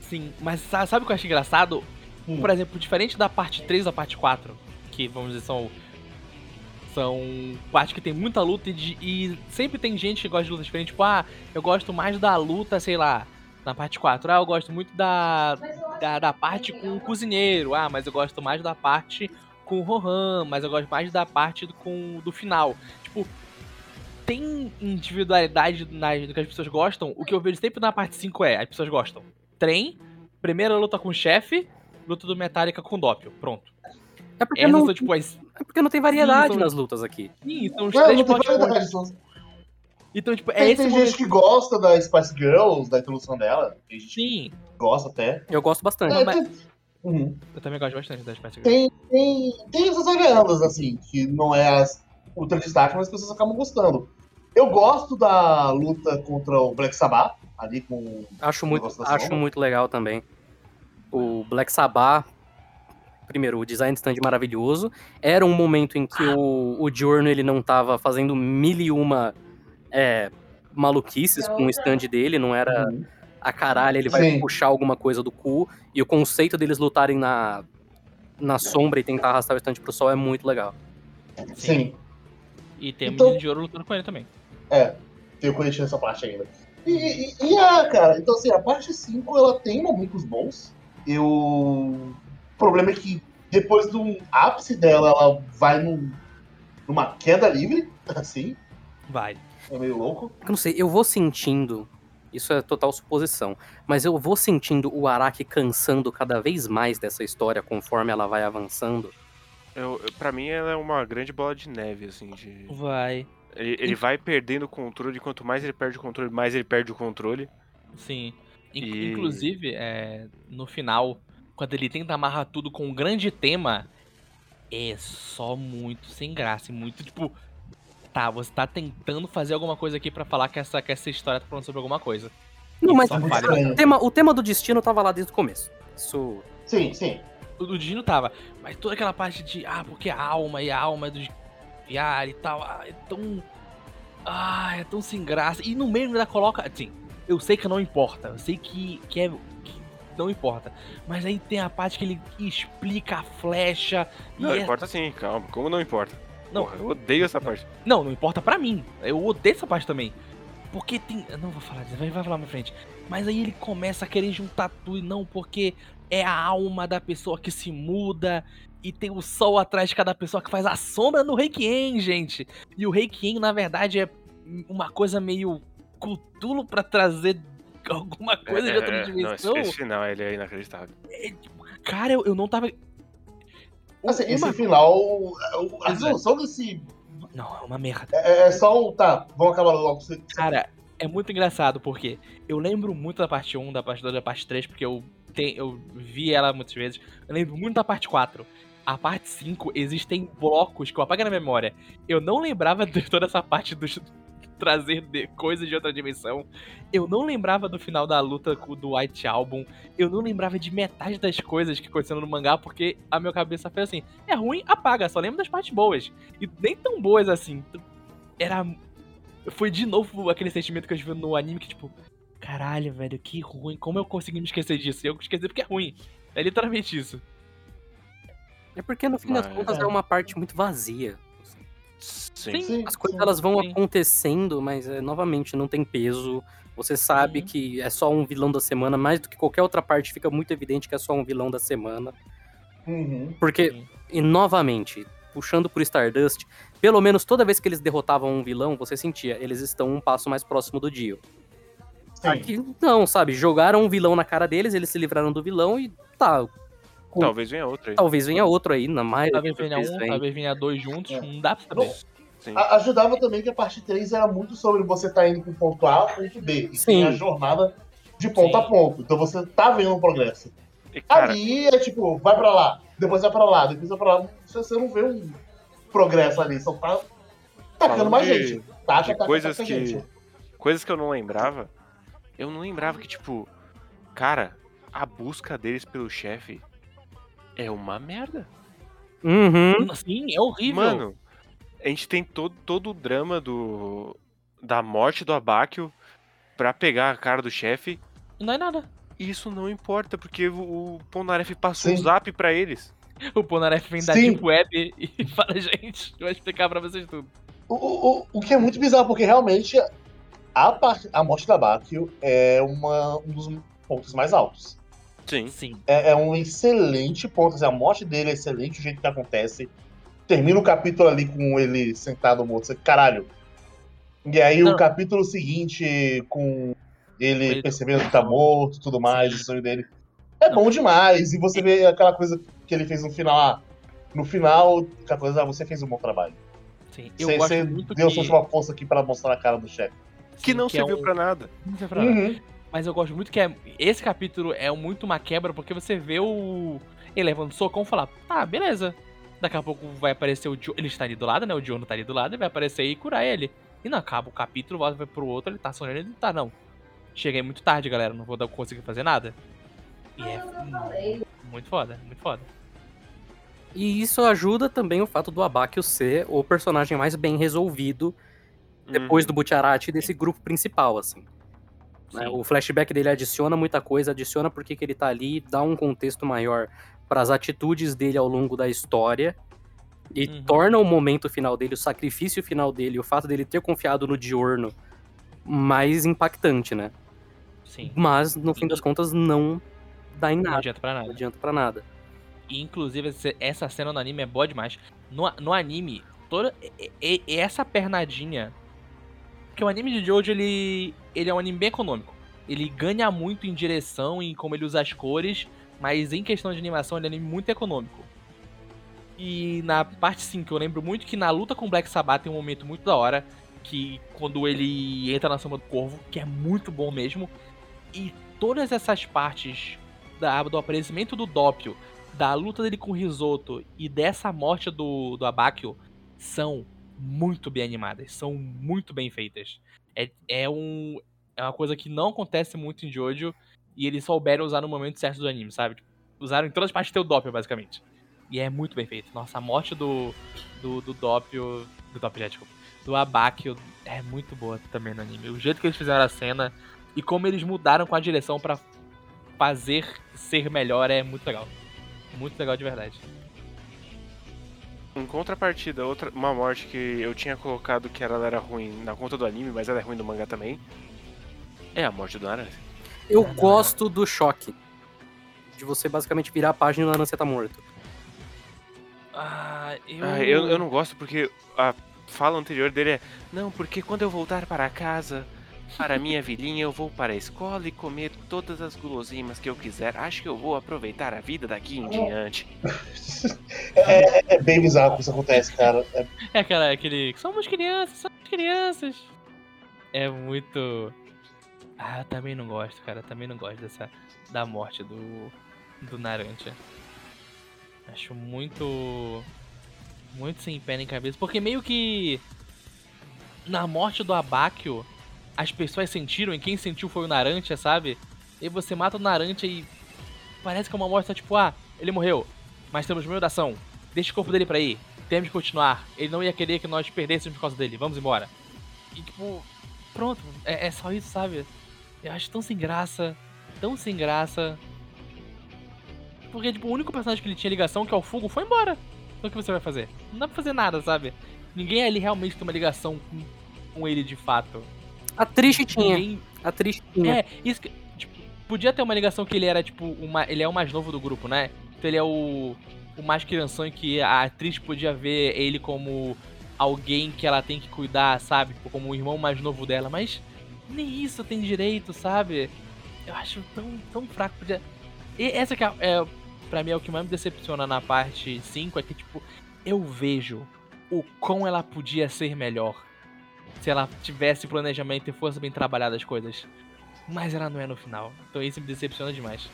Sim, mas sa- sabe o que eu acho engraçado? Hum. Por exemplo, diferente da parte 3 da parte 4, que vamos dizer são. São partes que tem muita luta e, de- e sempre tem gente que gosta de lutas diferentes. Tipo, ah, eu gosto mais da luta, sei lá, na parte 4. Ah, eu gosto muito da, da, da parte com o cozinheiro. Ah, mas eu gosto mais da parte com o Rohan. Mas eu gosto mais da parte do, com, do final. Tipo, tem individualidade nas, do que as pessoas gostam. O que eu vejo sempre na parte 5 é: as pessoas gostam. Trem, primeira luta com o chefe, luta do Metallica com o Doppio. Pronto. É porque, Essas não, são, tipo, as. É porque não tem variedade Sim, são- nas lutas aqui. Sim, são os três plot points. são- Então, tipo, é Tem, esse tem momento. gente que gosta da Spice Girls, da introdução dela. Tem gente Sim, que gosta até. Eu gosto bastante. É, mas- tem, Uhum. eu também gosto bastante das Spice Girls. tem, tem, tem essas variandas, assim, que não é as ultra destaque, mas as pessoas acabam gostando. Eu gosto da luta contra o Black Sabbath, ali com. Acho muito, da acho muito legal também. O Black Sabbath primeiro, o design de stand maravilhoso. Era um momento em que o, o Giorno ele não tava fazendo mil e uma é, maluquices com o stand dele, não era Uhum. a caralho, ele vai Sim. puxar alguma coisa do cu. E o conceito deles lutarem na, na sombra e tentar arrastar o stand pro sol é muito legal. Sim. E tem Então- o menino de ouro lutando com ele também. É, tem o Corinthians nessa parte ainda. E, e, e a, cara, então assim, a parte 5 ela tem momentos bons. Eu. O problema é que depois do ápice dela, ela vai num, numa queda livre, assim. Vai. É meio louco. Eu não sei, eu vou sentindo. Isso é total suposição. Mas eu vou sentindo o Araki cansando cada vez mais dessa história conforme ela vai avançando. Eu, eu- pra mim, ela é uma grande bola de neve, assim, de... Vai. Ele, ele vai perdendo o controle, quanto mais ele perde o controle, mais ele perde o controle. Sim. In- E- Inclusive, é, no final, quando ele tenta amarrar tudo com um grande tema, é só muito sem graça. e Muito tipo. Tá, você tá tentando fazer alguma coisa aqui pra falar que essa, que essa história tá falando sobre alguma coisa. Não, mas vale- o tema, o tema do destino tava lá desde o começo. Isso. Sim, sim. O do Dino tava. Mas toda aquela parte de. Ah, porque a alma e a alma é do Yara e tal. Ah, é tão. Ah, é tão sem graça. E no meio ainda coloca. Assim, eu sei que não importa. Eu sei que, que é. que não importa. Mas aí tem a parte que ele explica a flecha. Não, é- importa sim, calma. Como não importa? Não. Porra, eu odeio essa parte. Não, não importa pra mim. Eu odeio essa parte também. Porque tem. Não vou falar disso, vai, falar na frente. Mas aí ele começa a querer juntar tudo, e não, porque é a alma da pessoa que se muda. E tem o sol atrás de cada pessoa que faz a sombra no Reikien, gente. E o Reikien, na verdade, é uma coisa meio Cthulhu pra trazer alguma coisa de outra É, é, não, esse, dimensão. esse final ele é inacreditável. Cara, eu, eu não tava. Assim, esse Uma- final, o- a é. resolução desse. Não, é uma merda. É, é só um. Tá, vamos acabar logo. Você, Cara, é muito engraçado porque eu lembro muito da parte 1, da parte 2, da parte 3, porque eu, te, eu vi ela muitas vezes. Eu lembro muito da parte 4. A parte 5, existem blocos que eu apago na memória. Eu não lembrava de toda essa parte dos trazer de, coisas de outra dimensão. Eu não lembrava do final da luta do White Album. Eu não lembrava de metade das coisas que aconteceram no mangá, porque a minha cabeça fez assim: é ruim, apaga, só lembro das partes boas. E nem tão boas assim. Era foi de novo aquele sentimento que eu tive no anime que, tipo, caralho, velho, que ruim. Como eu consegui me esquecer disso? Eu esqueci porque é ruim. É literalmente isso. É porque no fim das Mas- contas é uma parte muito vazia. Sim. sim, As coisas sim. elas vão sim. acontecendo, mas é, novamente não tem peso. Você sabe Uhum. que é só um vilão da semana, mais do que qualquer outra parte, fica muito evidente que é só um vilão da semana. Uhum. Porque, Sim. e novamente, puxando por Stardust, pelo menos toda vez que eles derrotavam um vilão, você sentia, eles estão um passo mais próximo do Dio. Sim. Aqui não, sabe? Jogaram um vilão na cara deles, eles se livraram do vilão e tá. Talvez venha outra aí. Talvez venha outro aí, na maioria Talvez venha um, vem. talvez venha dois juntos. É. Não dá pra saber. Sim. A- ajudava também que a parte 3 era muito sobre você tá indo pro ponto A, ponto B. E Sim. a jornada de ponto Sim. a ponto. Então você tá vendo um progresso. E, cara, Ali é tipo, vai pra lá, depois vai pra lá, depois vai pra lá. Você, você não vê um progresso ali, só tá tacando Falando mais de- gente. Taca, de taca, coisas taca que- gente. coisas que eu não lembrava. Eu não lembrava que, tipo, cara, a busca deles pelo chefe é uma merda. Uhum. Sim, é horrível. Mano, a gente tem todo, todo o drama do da morte do Abáquio pra pegar a cara do chefe. Não é nada. E isso não importa, porque o, o Polnareff passou um Sim. zap pra eles. O Ponaref vem da Sim. Deep Web e fala, gente, eu vou explicar pra vocês tudo. O, o, o- que é muito bizarro, porque realmente a, a morte da Bakio é uma, um dos pontos mais altos. Sim. Sim. É, é um excelente ponto. assim, a morte dele é excelente, o jeito que acontece. Termina o capítulo ali com ele sentado morto. Você, caralho. E aí Não. o capítulo seguinte com ele Ele- percebendo que tá morto e tudo mais, o sonho dele. É bom demais. E você vê aquela coisa que ele fez no final. Ah, no final, aquela coisa, ah, você fez um bom trabalho. Sim. Eu Você, gosto você muito deu que... sua última força aqui pra mostrar a cara do chefe. Que sim, não é serviu um- pra nada. Não serve pra nada. Uhum. Mas eu gosto muito que é, esse capítulo é muito uma quebra, porque você vê o. Ele levando socão e fala, tá, beleza. Daqui a pouco vai aparecer o. Ele está ali do lado, né? O John tá ali do lado e vai aparecer e curar ele. E não acaba o capítulo, volta vai pro outro, ele tá sonhando ele tá, não. Cheguei muito tarde, galera. Não vou dar- conseguir fazer nada. E é mu- muito foda, muito foda. E isso ajuda também o fato do Abakio ser o personagem mais bem resolvido depois Uhum. do Butcherati desse grupo principal, assim. Né? O flashback dele adiciona muita coisa, adiciona porque que ele tá ali, dá um contexto maior para as atitudes dele ao longo da história e Uhum. torna o momento final dele, o sacrifício final dele, o fato dele ter confiado no Diorno mais impactante, né? Sim. Mas no fim das contas não dá em Não nada, adianta pra não nada. adianta pra nada. E, inclusive, essa cena no anime é boa demais. No, no anime, toda e- e- e essa pernadinha. Porque o anime de Jojo, ele, ele é um anime bem econômico. Ele ganha muito em direção e como ele usa as cores, mas em questão de animação, ele é um anime muito econômico. E na parte 5, eu lembro muito que na luta com o Black Sabbath tem um momento muito da hora. Que quando ele entra na sombra do corvo, que é muito bom mesmo. E todas essas partes da, do aparecimento do Doppio, da luta dele com o Risoto e dessa morte do, do Abakio são muito bem animadas, são muito bem feitas. É, é, um, é uma coisa que não acontece muito em Jojo e eles souberam usar no momento certo do anime, sabe? Tipo, Usaram em todas as partes do Doppio, basicamente. E é muito bem feito. Nossa, a morte do, do, do Doppio. Do Doppio, já, desculpa. Do Abakio é muito boa também no anime. O jeito que eles fizeram a cena e como eles mudaram com a direção pra fazer ser melhor é muito legal. Muito legal de verdade. Em contrapartida, outra, uma morte que eu tinha colocado que ela era ruim na conta do anime, mas ela é ruim no mangá também. É a morte do Naruto. Eu gosto do choque. De você basicamente virar a página e o Narança tá morto. Ah, eu. Ah, eu, eu não gosto porque a fala anterior dele é: Não, porque quando eu voltar para casa, para minha vilinha, eu vou para a escola e comer todas as guloseimas que eu quiser. Acho que eu vou aproveitar a vida daqui em diante. É, é bem bizarro que isso acontece, cara. É- É aquela, aquele. Somos crianças, somos crianças. É muito. Ah, eu também não gosto, cara. Eu também não gosto dessa. Da morte do. Do Narantia. Acho muito. Muito sem pé nem cabeça. Porque meio que. Na morte do Abakio, as pessoas sentiram e quem sentiu foi o Narantia, sabe? E você mata o Narantia e. Parece que é uma morte tipo, ah, ele morreu. Mas temos meio da ação. Deixa o corpo dele pra ir. Temos que continuar. Ele não ia querer que nós perdêssemos por causa dele. Vamos embora. E tipo, pronto. É, é só isso, sabe? Eu acho tão sem graça. Tão sem graça. Porque, tipo, o único personagem que ele tinha ligação, que é o Fugo, foi embora. Então o que você vai fazer? Não dá pra fazer nada, sabe? Ninguém ali realmente tem uma ligação com, com ele de fato. A triste tinha. Ninguém A triste tinha. é, isso que. Tipo, podia ter uma ligação que ele era, tipo, uma, ele é o mais novo do grupo, né? Então ele é o, o mais crianção que a atriz podia ver ele como alguém que ela tem que cuidar, sabe? Tipo, Como o irmão mais novo dela, mas nem isso tem direito, sabe? Eu acho tão, tão fraco. Podia... E essa que é, é, pra mim, é o que mais me decepciona na parte 5, é que, tipo, eu vejo o quão ela podia ser melhor se ela tivesse planejamento e fosse bem trabalhada as coisas. Mas ela não é no final. Então isso me decepciona demais.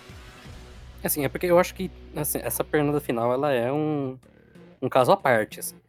Assim, é porque eu acho que assim, essa pernada final, ela é um, um caso à parte, assim.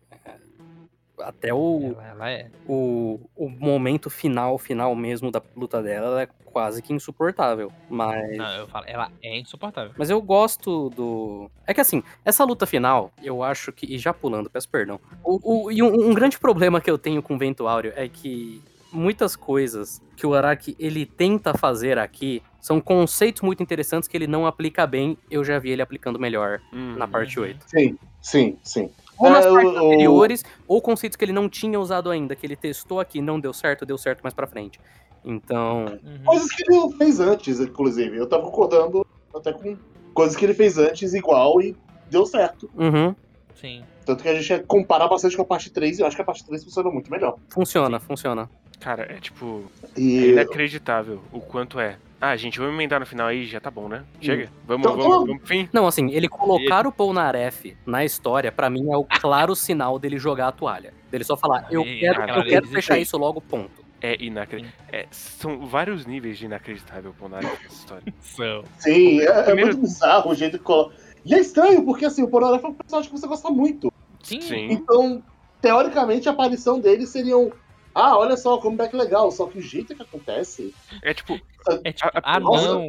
Até o, Ela, ela é. o, o momento final, final mesmo da luta dela, ela é quase que insuportável. Mas... Não, eu falo, ela é insuportável. Mas eu gosto do. É que assim, essa luta final, eu acho que. E já pulando, peço perdão. O, o- e um, um grande problema que eu tenho com o Vento Áureo é que muitas coisas que o Araki ele tenta fazer aqui são conceitos muito interessantes que ele não aplica bem. Eu já vi ele aplicando melhor Hum, na parte Uhum. 8. Sim, sim, sim. Ou nas É, partes o- anteriores, ou conceitos que ele não tinha usado ainda, que ele testou aqui, não deu certo, deu certo mais pra frente. Então. Uhum. Coisas que ele fez antes, inclusive. Eu tava concordando até com coisas que ele fez antes igual e deu certo. Uhum, Sim. Tanto que a gente ia comparar bastante com a parte 3 e eu acho que a parte 3 funcionou muito melhor. funciona, funciona. Cara, é tipo. É E. inacreditável o quanto é. Ah, gente, vamos emendar no final aí, já tá bom, né? Chega. Vamos, Então, vamos, vamos. pro fim. Não, assim, ele colocar o Polnareff na história, pra mim, é o claro sinal dele jogar a toalha. Dele só falar, eu E quero, aquela eu quero fechar sim. isso logo, ponto. É inacreditável. É, são vários níveis de inacreditável pro Naruto nessa história. São. Sim, é, é Primeiro- muito bizarro o jeito que coloca. E é estranho, porque assim, o Pororef é um personagem que você gosta muito. Sim. Sim. Então, teoricamente, a aparição dele seriam. Ah, olha só, comeback legal. Só que o jeito que acontece. É tipo, É tipo, ah nossa. não.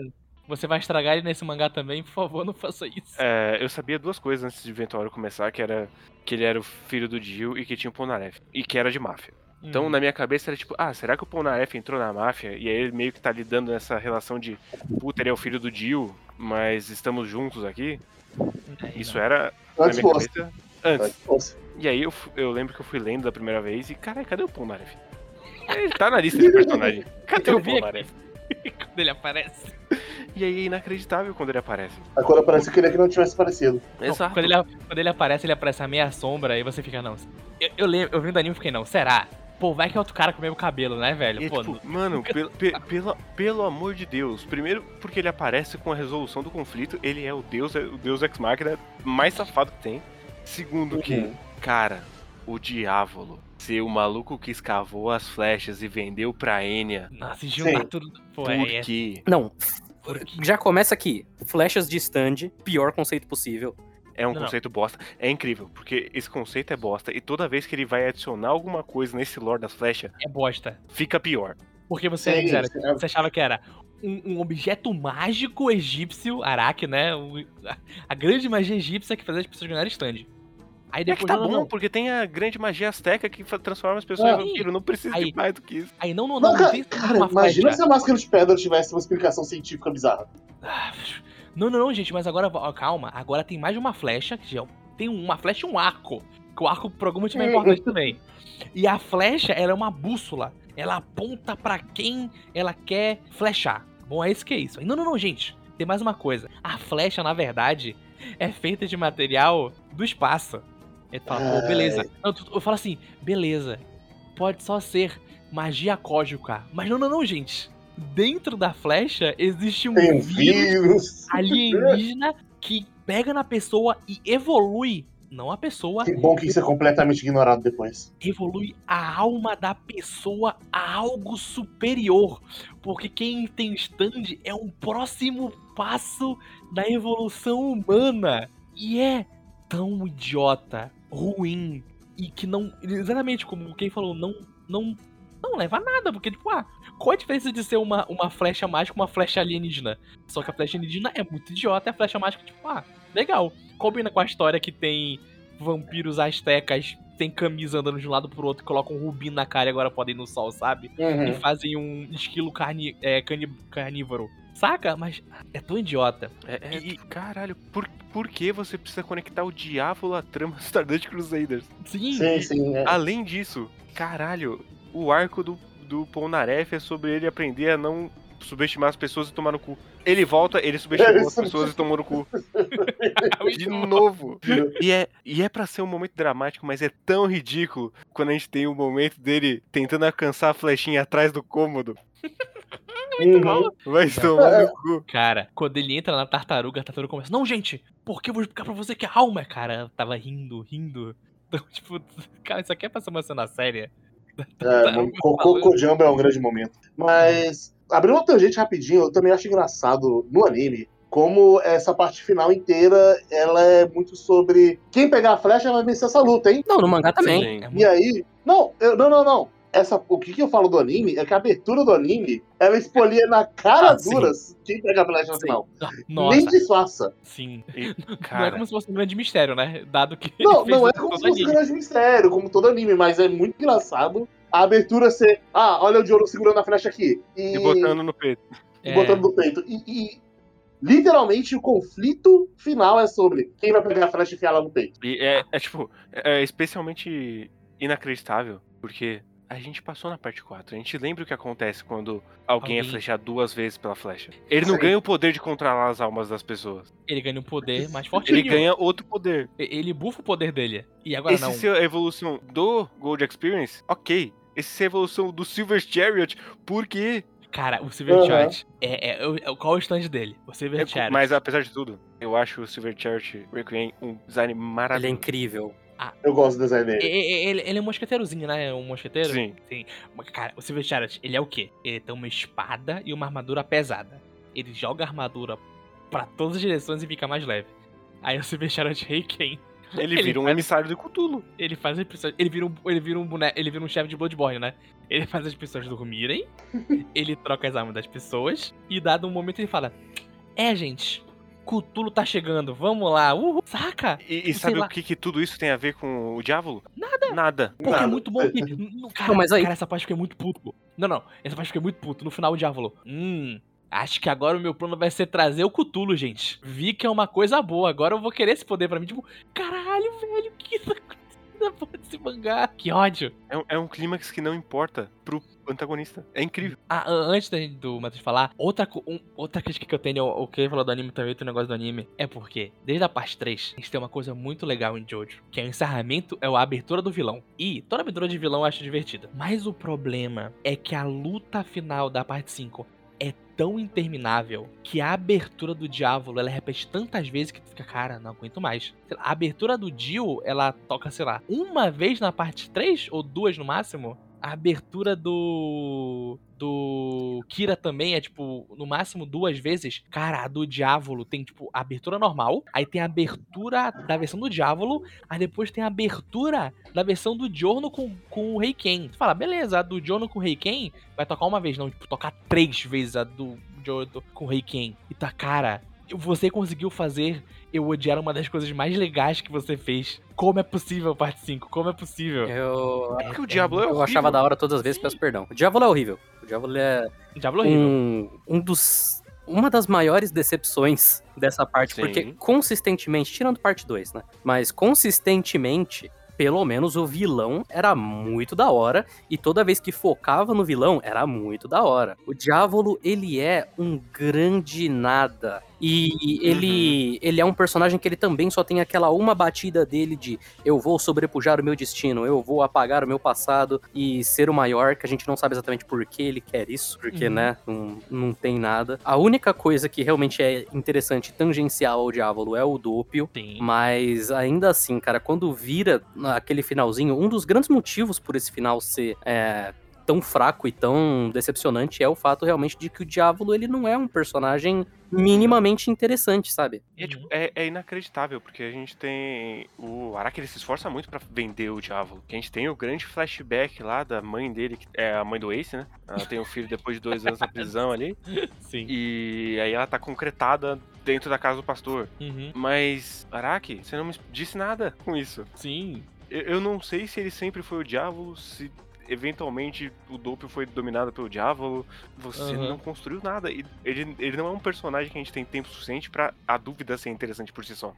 Você vai estragar ele nesse mangá também, por favor, não faça isso. É, eu sabia duas coisas antes de Ventório começar, que era que ele era o filho do Dio e que tinha o Polnareff. E que era de máfia. Então, Hum. na minha cabeça era tipo, ah, será que o Polnareff entrou na máfia? E aí ele meio que tá lidando nessa relação de, puta, ele é o filho do Dio, mas estamos juntos aqui? Aí Isso não. era, na minha cabeça, antes. E aí eu, eu lembro que eu fui lendo da primeira vez e, caralho, cadê o Polnareff? Ele tá na lista de personagem. Cadê Eu o. Polnareff? Quando ele aparece. E aí é inacreditável quando ele aparece. Aí quando aparece, eu queria que não tivesse aparecido. Não, Exato. Quando ele, quando ele aparece, ele aparece a meia sombra e você fica, não. Eu, eu lembro, eu vendo anime e fiquei, não, será? Pô, vai que é outro cara com o mesmo cabelo, né, velho? E é Pô, tipo, mano, pelo, pe- pelo, pelo amor de Deus. Primeiro, porque ele aparece com a resolução do conflito. Ele é o deus, é o deus ex machina mais safado que tem. Segundo que, Uhum. cara, o diávolo ser o maluco que escavou as flechas e vendeu pra Enya. nossa, juntar Sim. tudo. Pô, Por é, é, quê? Não, por que- já começa aqui. Flechas de stand, pior conceito possível. É um Não, conceito bosta. É incrível, porque esse conceito é bosta. E toda vez que ele vai adicionar alguma coisa nesse lore das flechas, é bosta. fica pior. Porque você, Sim, era, sim, é- você achava que era um, um objeto mágico egípcio, Araki, né? O- a, a grande magia egípcia que fazia as pessoas ganharem stand. Aí É que depois, tá não, bom, não. porque tem a grande magia azteca que transforma as pessoas Ah. em vampiro. Não precisa Aí. de mais do que isso. Aí não, não, Não, não, cara, tem cara, uma imagina se a máscara de pedra tivesse uma explicação científica bizarra. Ah, Não, não, não, gente, mas agora, ó, calma. Agora tem mais de uma flecha, que já tem uma flecha e um arco. Que o arco, por algum motivo, é importante também. E a flecha, ela é uma bússola. Ela aponta pra quem ela quer flechar. Bom, é isso que é isso. Não, não, não, gente. Tem mais uma coisa. A flecha, na verdade, é feita de material do espaço. Ele fala, pô, beleza. Não, tu- eu falo assim, beleza. Pode só ser magia cósmica. Mas não, não, não, gente. Dentro da flecha existe um Tem um vírus vírus. alienígena que pega na pessoa e evolui. Não a pessoa, Que bom que isso é completamente ignorado depois. evolui a alma da pessoa a algo superior. Porque quem tem stand é um próximo passo da evolução humana. E é tão idiota, ruim, e que não. Exatamente como quem falou, não. Não, não leva a nada. Porque, tipo, ah, qual a diferença de ser uma, uma flecha mágica e uma flecha alienígena? Só que a flecha alienígena é muito idiota e a flecha mágica, tipo, ah, legal. Combina com a história que tem vampiros astecas, tem camisa andando de um lado pro outro, colocam um rubino na cara e agora podem ir no sol, sabe? E Uhum. fazem um esquilo carni, é, cani- carnívoro. Saca? Mas é tão idiota. É, é, E- caralho, por, por que você precisa conectar o diabo à trama do Stardust Crusaders? Sim, Sim, sim. é. Além disso, caralho, o arco do, do Polnareff é sobre ele aprender a não subestimar as pessoas e tomar no cu. Ele volta, ele subestimou as pessoas e tomou no cu. De novo. E é, e é pra ser um momento dramático, mas é tão ridículo quando a gente tem o momento dele tentando alcançar a flechinha atrás do cômodo. Uhum. Vai tomar no cu. Cara, quando ele entra na tartaruga, a tartaruga começa, não, gente, porque eu vou explicar pra você que é alma, cara. Tava rindo, rindo. Então, tipo, cara, isso aqui é pra ser uma cena séria. É, Coco Kojamba é um grande momento. Mas, abrindo uma tangente rapidinho, eu também acho engraçado no anime como essa parte final inteira ela é muito sobre quem pegar a flecha vai vencer essa luta, hein? Não, no mangá também. Sim. É E aí. Não, eu- não, não, não. Essa, o que, que eu falo do anime é que a abertura do anime ela expolia na cara Ah, sim. dura quem pega a flecha no Sim. final. Nossa, Nem disfarça. sim. E, Não é como se fosse um grande mistério, né? Dado que. Não, não é como se fosse um grande mistério, como todo anime, mas é muito engraçado a abertura ser. Ah, olha o Joro segurando a flecha aqui. E, e botando no peito. e É. botando no peito. E, e, literalmente o conflito final é sobre quem vai pegar a flecha e enfiar ela no peito. E é, é tipo, é especialmente inacreditável, porque a gente passou na parte 4. A gente lembra o que acontece quando alguém, é Alguém- flechado duas vezes pela flecha. Ele não Sim. ganha o poder de controlar as almas das pessoas. Ele ganha um poder mais forte. Ele ganha outro poder. Ele bufa o poder dele. E agora Esse não. ser a evolução do Gold Experience, ok. Esse ser a evolução do Silver Chariot, por quê? Cara, o Silver Aham. Chariot é, é, é- Qual é o stand dele? O Silver É, Chariot. mas apesar de tudo, eu acho o Silver Chariot Requiem um design Ele é maravilhoso. Incrível. Eu gosto do design dele. Ele, ele é um mosqueteirozinho, né? Um mosqueteiro. Sim. Mas, Cara, o Silver Chariot, ele é o quê? Ele tem uma espada e uma armadura pesada. Ele joga a armadura pra todas as direções e fica mais leve. Aí o Silver Chariot Reiken, Ele, Ele vira um faz- emissário do Cthulhu. ele faz as pessoas. Ele vira um, ele vira um boneco. Ele vira um chefe de Bloodborne, né? Ele faz as pessoas dormirem, ele troca as armas das pessoas, e dado um momento ele fala: É, gente. Cthulhu tá chegando, vamos lá. Uhul, saca? E, e Sei sabe lá. o que, que tudo isso tem a ver com o diabo? Nada. Nada. Porque é Nada. muito bom. Cara, Não, mas aí- cara, essa parte eu fiquei muito puto. pô. Não, não. Essa parte eu fiquei muito puto. No final o diabo falou: Hum. Acho que agora o meu plano vai ser trazer o Cthulhu, gente. Vi que é uma coisa boa. Agora eu vou querer esse poder pra mim. Tipo, caralho, velho, que tá na porra desse mangá? Que ódio. É, um- é um clímax que não importa pro antagonista. É incrível. Ah, an- antes da do Matheus falar, outra, um- outra crítica que eu tenho, o que ele falou do anime também, do negócio do anime, é porque, desde a parte 3, a gente tem uma coisa muito legal em Jojo, que é o encerramento, é a abertura do vilão. E toda abertura de vilão eu acho divertida. Mas o problema é que a luta final da parte 5 é tão interminável que a abertura do Diávolo ela repete tantas vezes que tu fica, cara, não aguento mais. A abertura do Dio, ela toca, sei lá, uma vez na parte 3 ou duas no máximo. A abertura do. Do Kira também é, tipo, no máximo duas vezes. Cara, a do Diávolo tem, tipo, a abertura normal. Aí tem a abertura da versão do Diávolo. Aí depois tem a abertura da versão do Giorno com, com o Rei Ken. Você fala, beleza, a do Giorno com o Rei Ken vai tocar uma vez, não, tipo, tocar três vezes a do Giorno com o Rei Ken. E tá, cara, você conseguiu fazer eu odiar uma das coisas mais legais que você fez. Como é possível, parte 5? Como é possível? Eu, É porque o Diablo é eu achava da hora todas as vezes, peço perdão. O Diablo é horrível. O Diablo é Diablo horrível. um, um dos. Uma das maiores decepções dessa parte, Sim. porque consistentemente, tirando parte 2, né? Mas consistentemente, pelo menos o vilão era muito da hora, e toda vez que focava no vilão, era muito da hora. O Diávolo, ele é um grande nada. E ele, ele é um personagem que ele também só tem aquela uma batida dele de eu vou sobrepujar o meu destino, eu vou apagar o meu passado e ser o maior, que a gente não sabe exatamente por que ele quer isso, porque, Uhum. né, não, não tem nada. A única coisa que realmente é interessante tangencial ao Diávolo é o Dúpio, Sim. mas ainda assim, cara, quando vira aquele finalzinho, um dos grandes motivos por esse final ser é, tão fraco e tão decepcionante é o fato realmente de que o Diávolo ele não é um personagem minimamente interessante, sabe? E é, tipo, é, é inacreditável, porque a gente tem. O Araki ele se esforça muito pra vender o Diablo. Que a gente tem o grande flashback lá da mãe dele, que é a mãe do Ace, né? Ela tem um filho depois de dois anos na prisão ali. Sim. E aí ela tá concretada dentro da casa do pastor. Uhum. Mas, Araki, você não me disse nada com isso. Sim. Eu, eu não sei se ele sempre foi o Diabo, se eventualmente o Doppio foi dominado pelo Diávolo. Você Aham. não construiu nada. E ele, ele não é um personagem que a gente tem tempo suficiente pra a dúvida ser interessante por si só.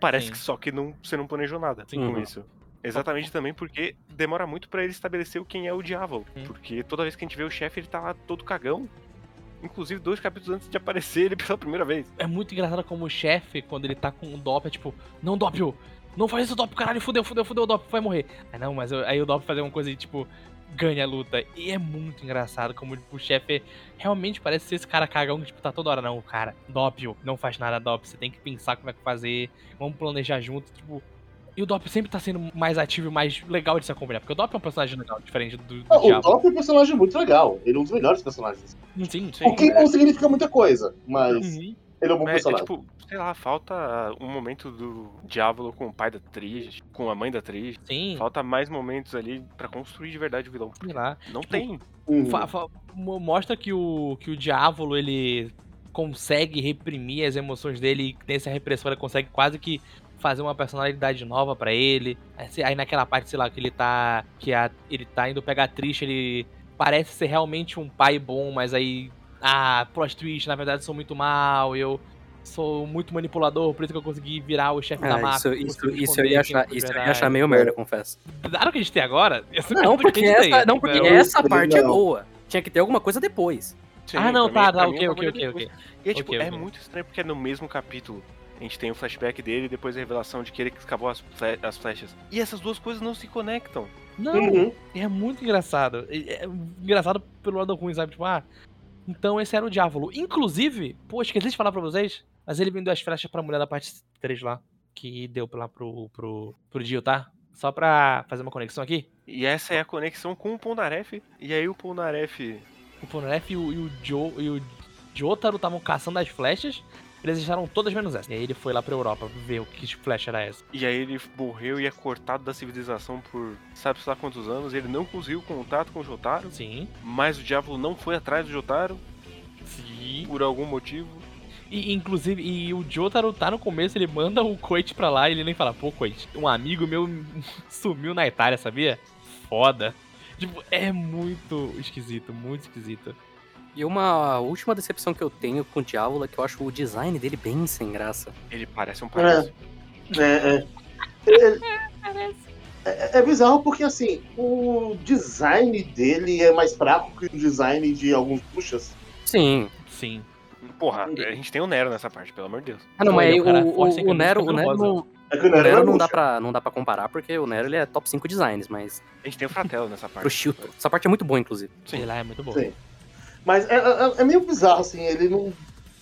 Parece Sim. que só que não, você não planejou nada Sim. com Uhum. isso. Exatamente também porque demora muito pra ele estabelecer o quem é o Diávolo. Hum. Porque toda vez que a gente vê o chefe, ele tá lá todo cagão. Inclusive, dois capítulos antes de aparecer ele pela primeira vez. É muito engraçado como o chefe, quando ele tá com o Doppio, é tipo, não, Doppio, não faz isso, Doppio, caralho, fudeu, fudeu, fudeu, o Doppio vai morrer. Aí não, mas eu- aí o Doppio faz uma coisa e, tipo, ganha a luta. E é muito engraçado como tipo, o chefe realmente parece ser esse cara cagão que, tipo, tá toda hora, não, cara, Doppio, não faz nada, Doppio, você tem que pensar como é que fazer, vamos planejar junto, tipo... E o Doppio sempre tá sendo mais ativo e mais legal de se acompanhar, porque o Doppio é um personagem legal, diferente do, do Ah, o. Doppio é um personagem muito legal. Ele é um dos melhores personagens. Sim, Sim, o que é- não significa muita coisa, mas Uhum. Ele é um bom É, é personagem. tipo, sei lá, falta um momento do Diávolo com o pai da Trish, com a mãe da Trish. Sim, Falta mais momentos ali pra construir de verdade o vilão. sei lá. Não Tipo, tem. Uhum. Fa- fa- mo- mostra que o, que o Diávolo, ele consegue reprimir as emoções dele e nessa repressão ele consegue quase que fazer uma personalidade nova pra ele. Aí, naquela parte, sei lá, que ele tá que a, ele tá indo pegar a Trish, ele parece ser realmente um pai bom, mas aí ah, plot twist, na verdade sou muito mal, eu sou muito manipulador, por isso que eu consegui virar o chefe da Ah, máfia. isso, isso, isso eu ia achar, isso eu ia achar meio merda, confesso. Dado que a gente tem agora, é Não, porque a gente essa, tem. não, porque essa parte é Não. boa. Tinha que ter alguma coisa depois. Sim, Ah, não, tá, mim- tá, ok, é um ok, ok, ok. E é, tipo, Ok, é muito estranho porque é no mesmo capítulo. A gente tem o flashback dele e depois a revelação de que ele escavou as, fle- as flechas. E essas duas coisas não se conectam. Não, Uhum. É muito engraçado. É, é engraçado pelo lado ruim, sabe? Tipo, ah, então esse era o Diávolo. Inclusive, pô, esqueci de falar pra vocês, mas ele vendeu as flechas pra mulher da parte 3 lá, que deu lá pro, pro, pro Dio, tá? Só pra fazer uma conexão aqui. E essa é a conexão com o Polnareff. E aí o Polnareff. O Ponref e o, e o Joe e o Jotaro estavam caçando as flechas, eles deixaram todas menos essa. E aí ele foi lá pra Europa ver o que flecha era essa. E aí ele morreu e é cortado da civilização por sabe-se lá quantos anos. Ele não conseguiu contato com o Jotaro. Sim, Mas o Diablo não foi atrás do Jotaro sim. por algum motivo. E, inclusive, e o Jotaro tá no começo, ele manda o Koichi pra lá e ele nem fala, pô, Koichi, um amigo meu sumiu na Itália, sabia? Foda. Tipo, é muito esquisito, muito esquisito. E uma última decepção que eu tenho com o Diávolo é que eu acho o design dele bem sem graça. Ele parece um palhaço. É, é. É, é- é bizarro porque, assim, o design dele é mais fraco que o design de alguns puxas. Sim. Sim. Porra, a gente tem o Nero nessa parte, pelo amor de Deus. Ah, não, mas o cara o, o, é o ele Nero, o Nero, rosa. não, É que o o Nero, Nero é não, dá pra, não dá pra comparar, porque o Nero ele é top 5 designs, mas A gente tem o Fratello nessa pro parte. Chilton. Essa parte é muito boa, inclusive. Sim. Lá, é muito bom. Sim. Mas é, é- é meio bizarro, assim, ele não.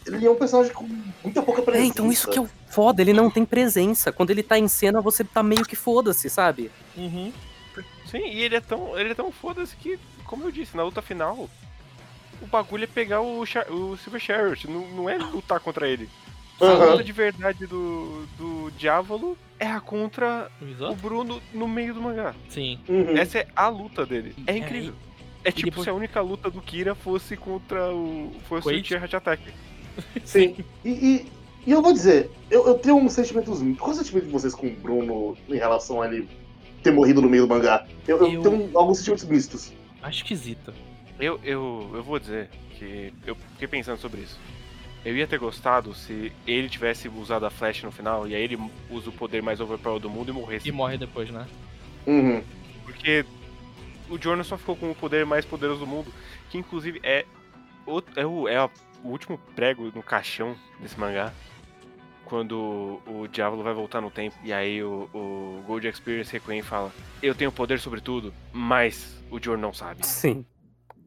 Ele é um personagem com muita pouca É, presença. então isso que é o foda, ele não tem presença. Quando ele tá em cena, você tá meio que foda-se, sabe? Uhum. Sim, e ele é tão, ele é tão foda-se que, como eu disse, na luta final, o bagulho é pegar o, Char- o Silver Chariot, não, não é lutar contra ele. A Aham. luta de verdade do, do Diávolo é a contra o? Bruno no meio do mangá. Sim. Uhum. Essa é a luta dele. É incrível. É tipo depois- se a única luta do Kira fosse contra o. fosse o? Tierra Attack. Sim. E, e- e eu vou dizer, eu, eu tenho uns sentimentos. Qual é o sentimento de vocês com o Bruno em relação a ele ter morrido no meio do mangá? Eu, eu Eu- tenho alguns sentimentos mistos. Acho esquisito. Eu, eu, eu vou dizer que eu fiquei pensando sobre isso. Eu ia ter gostado se ele tivesse usado a flash no final e aí ele usa o poder mais overpower do mundo e morresse. E morre depois, né? Uhum. Porque o Jorno só ficou com o poder mais poderoso do mundo, que inclusive é o, é o, é o último prego no caixão desse mangá. Quando o Diablo vai voltar no tempo e aí o, o Gold Experience Requiem fala: Eu tenho poder sobre tudo, mas o Jorno não sabe. Sim.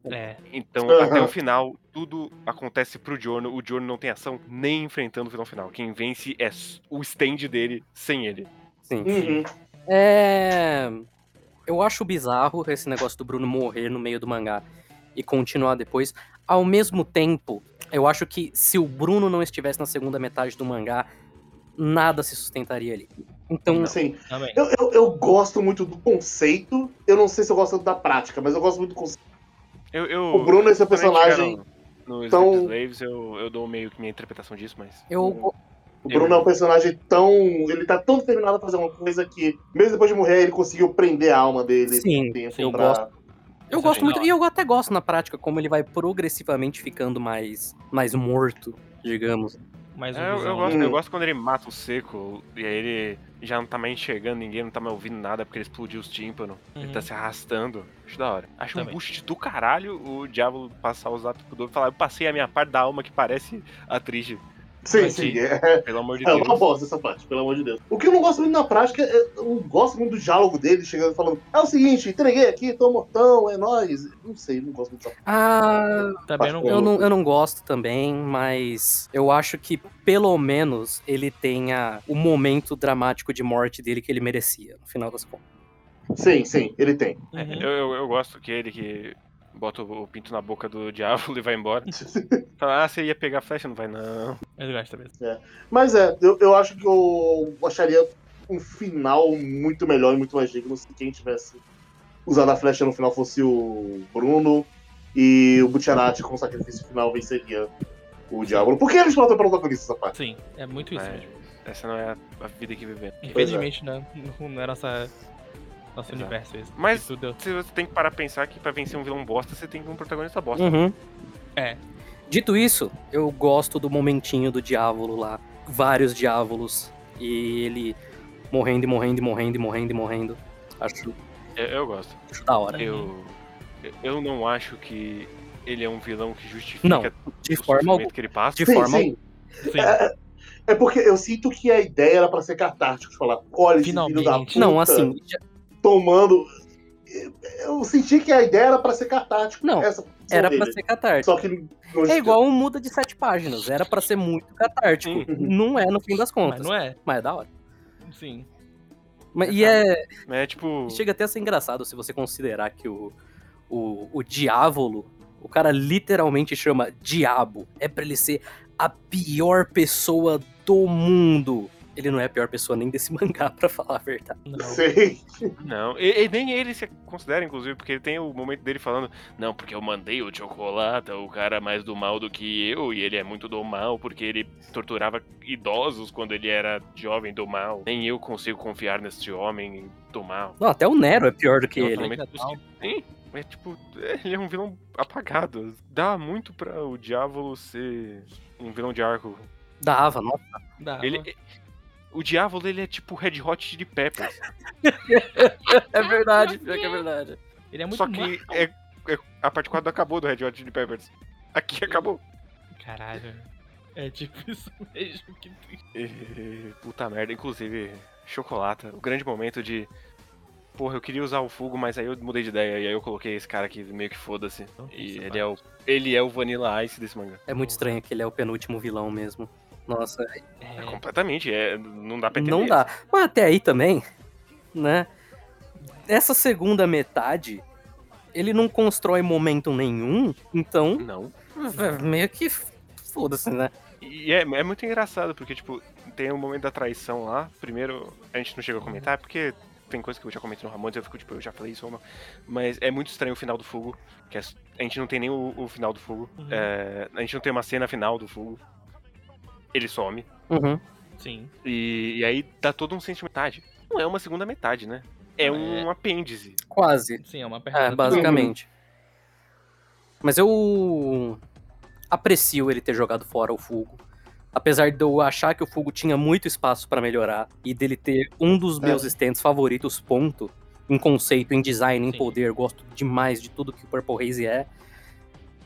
É. Então, Aham. até o final, tudo acontece pro Jorno. O Jorno não tem ação nem enfrentando o vilão final. Quem vence é o stand dele sem ele. Sim. Uhum. É. Eu acho bizarro esse negócio do Bruno morrer no meio do mangá e continuar depois. Ao mesmo tempo, eu acho que se o Bruno não estivesse na segunda metade do mangá, nada se sustentaria ali. Então, Assim, eu, eu, eu gosto muito do conceito. Eu não sei se eu gosto tanto da prática, mas eu gosto muito do conceito. Eu, eu, O Bruno, esse é gente personagem. No, no tão- Sleep Slaves, eu, eu dou meio que minha interpretação disso, mas. eu. O Bruno é um personagem tão. Ele tá tão determinado a fazer uma coisa que, mesmo depois de morrer, ele conseguiu prender a alma dele. Sim, eu pra- gosto. Eu Isso gosto é muito, e eu até gosto na prática como ele vai progressivamente ficando mais, mais morto, digamos. Mais um É, eu, né? gosto, Hum. eu gosto quando ele mata o seco e aí ele já não tá mais enxergando ninguém, não tá mais ouvindo nada porque ele explodiu os tímpanos. Ele Uhum. tá se arrastando. Acho da hora. Acho um Também. boost do caralho o Diabo passar o zap pro Dobro e falar: Eu passei a minha parte da alma que parece a Trige. Sim, sim. É, Pelo amor de é uma Deus. bosta essa parte, pelo amor de Deus. O que eu não gosto muito na prática é. Eu gosto muito do diálogo dele chegando e falando: É o seguinte, entreguei aqui, tô mortão, é nóis. Não sei, não gosto muito dessa Ah, Também não eu não, eu não gosto também, mas eu acho que pelo menos ele tenha o momento dramático de morte dele que ele merecia, no final das contas. Sim, sim, ele tem. Uhum. Eu, eu, eu gosto que ele que bota o pinto na boca do diabo e vai embora. Fala, ah, você ia pegar a flecha? Não vai, não. Eu gosto mesmo. Mas é, eu, eu acho que eu acharia um final muito melhor e muito mais digno se quem tivesse usado a flecha no final fosse o Bruno e o Butcherati com o sacrifício final venceria o Diablo. Por que eles matam pelo protagonista essa parte? Sim, é muito isso É, mesmo. essa não é a, vida que vivemos. Infelizmente, né? Não, não é nossa, nosso Exato. universo isso. Mas- Se você tem que parar pra pensar que pra vencer um vilão bosta, você tem que ter um protagonista bosta. Uhum. É. Dito isso, eu gosto do momentinho do diávolo lá. Vários diávolos. E ele morrendo e morrendo e morrendo e morrendo e morrendo. Acho, Eu, eu gosto. acho da hora. Eu, eu não acho que ele é um vilão que justifica Não, o de forma alguma. que ele passa. De sim, forma sim. Sim. É, é porque eu sinto que a ideia era pra ser catártico, de falar, olha esse filho da Finalmente. puta Não, assim, tomando. Eu senti que a ideia era pra ser catártico. Não, era dele. pra ser catártico. Só que É igual um muda de sete páginas. Era pra ser muito catártico. Sim. Não é no fim das Mas contas. não é. Mas é da hora. Sim. Mas, e é. É tipo. Chega até a ser engraçado se você considerar que o, o, o diávolo, o cara literalmente chama diabo. É pra ele ser a pior pessoa do mundo. Ele não é a pior pessoa nem desse mangá, pra falar a verdade. Não. Sei. Não, e, e nem ele se considera, inclusive, porque ele tem o momento dele falando, não, porque eu mandei o chocolate, o cara mais do mal do que eu, e ele é muito do mal, porque ele torturava idosos quando ele era jovem do mal. Nem eu consigo confiar nesse homem do mal. Não, até o Nero é pior do que outro ele. Sim, é tipo, é, ele é um vilão apagado. Dá muito pra o Diávolo ser um vilão de arco. Dava, nossa. Dá, Ele, o Diávolo, ele é tipo Red Hot Chili Peppers. É verdade, pior que é verdade. Ele é muito Só que é, é- a parte 4 acabou do Red Hot Chili Peppers. Aqui acabou. Caralho. É tipo isso mesmo que. E, puta merda, inclusive, Chocolata, o grande momento de. Porra, eu queria usar o Fugo, mas aí eu mudei de ideia. E aí eu coloquei esse cara aqui meio que foda-se. E ele é, o, ele é o Vanilla Ice desse mangá. É muito estranho que ele é o penúltimo vilão mesmo. Nossa, É, É, completamente, é, não dá pra entender. não dá. Mas até aí também, né? Essa segunda metade, ele não constrói momento nenhum, então Não. é meio que foda-se, né? E é, é muito engraçado, porque, tipo, tem o momento da traição lá. Primeiro, a gente não chegou a comentar, porque tem coisa que eu já comentei no Ramones, eu fico, tipo, eu já falei isso ou não. Mas é muito estranho o final do Fogo, que é- a gente não tem nem o, o final do Fogo. Uhum. É, a gente não tem uma cena final do Fogo. Ele some. Uhum. sim. E, e aí dá todo um sentimento. Metade. Não é uma segunda metade, né? É Não, um apêndice. Quase. Sim, é uma pergunta. É, basicamente. Mas eu aprecio ele ter jogado fora o Fugo. Apesar de eu achar que o Fugo tinha muito espaço pra melhorar e dele ter um dos É. meus stands favoritos, ponto, em conceito, em design, em Sim. poder, gosto demais de tudo que o Purple Haze é.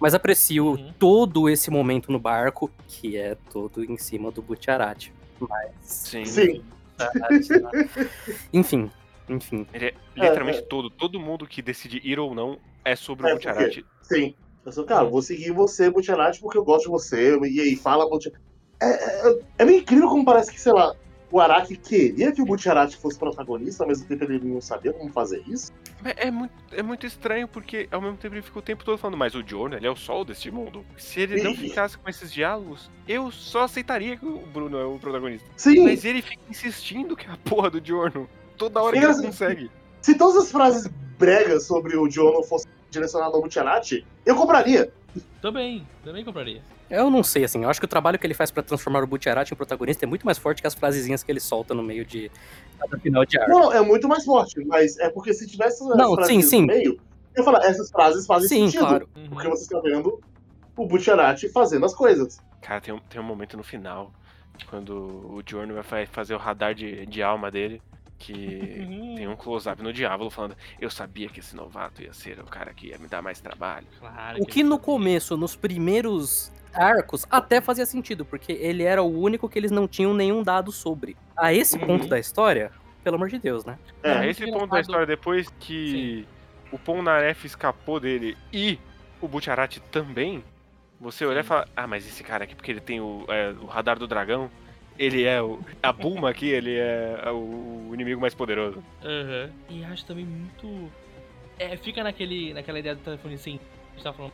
Mas aprecio Uhum. todo esse momento no barco, que é todo em cima do Butcherati. Mas. Sim. Sim. enfim, enfim. Ele é literalmente todo. Todo mundo que decide ir ou não é sobre o É, Butcherati. Sim. Eu sou, cara, vou seguir você, Butcherati, porque eu gosto de você. E aí, fala, Butcherati. É, é, é meio incrível como parece que, sei lá, o Araki queria que o Butcherati fosse protagonista, ao mesmo tempo ele não sabia como fazer isso. É, é muito, é muito estranho, porque ao mesmo tempo ele fica o tempo todo falando, mas o Jorno, ele é o sol deste mundo. Se ele não ficasse com esses diálogos, eu só aceitaria que o Bruno é o protagonista. Sim, Mas ele fica insistindo que é a porra do Jorno. Toda hora que E ele assim- consegue. se todas as frases bregas sobre o Jono fossem direcionadas ao Butcherati, eu compraria. Também, também compraria. Eu não sei, assim, eu acho que o trabalho que ele faz pra transformar o Butcherati em protagonista é muito mais forte que as frasezinhas que ele solta no meio de cada final de arco. Não, é muito mais forte, mas é porque se tivesse Não, sim, sim. no meio, eu ia falar, essas frases fazem Sim, sentido. claro. Uhum. Porque você está vendo o Butcherati fazendo as coisas. Cara, tem um, tem um momento no final, quando o Jorno vai fa- fazer o radar de, de alma dele, que Uhum. tem um close-up no diabo falando, eu sabia que esse novato ia ser o cara que ia me dar mais trabalho. Claro O que ele no sabia. começo, nos primeiros arcos, até fazia sentido, porque ele era o único que eles não tinham nenhum dado sobre. A esse Uhum. ponto da história, pelo amor de Deus, né? É, É, esse ponto da história, depois que o Polnareff escapou dele e o Butcherati também, você olhar e Sim. falar, ah, mas esse cara aqui, porque ele tem o, é, o radar do dragão, ele é o. A Bulma aqui, ele é o, o inimigo mais poderoso. Aham. E acho também muito. É, fica naquele, naquela ideia do telefone assim. A gente tava falando.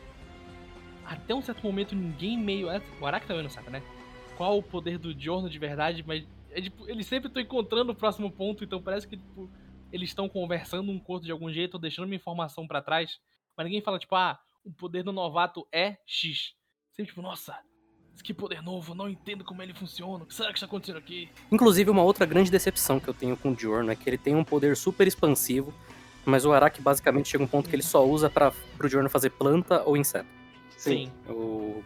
Até um certo momento ninguém meio. é, O Araki também não sabe, né? Qual o poder do Giorno de verdade, mas. É, tipo, eles sempre estão encontrando o próximo ponto, então parece que, tipo, eles estão conversando um o outro de algum jeito, ou deixando uma informação pra trás. Mas ninguém fala, tipo, ah, o poder do novato é X. Sempre tipo, nossa, que poder novo, não entendo como ele funciona. O que será que está acontecendo aqui? Inclusive, uma outra grande decepção que eu tenho com o Diorno é que ele tem um poder super expansivo, mas o Araki basicamente chega um ponto que ele só usa para pro Diorno fazer planta ou inseto. Sim. Eu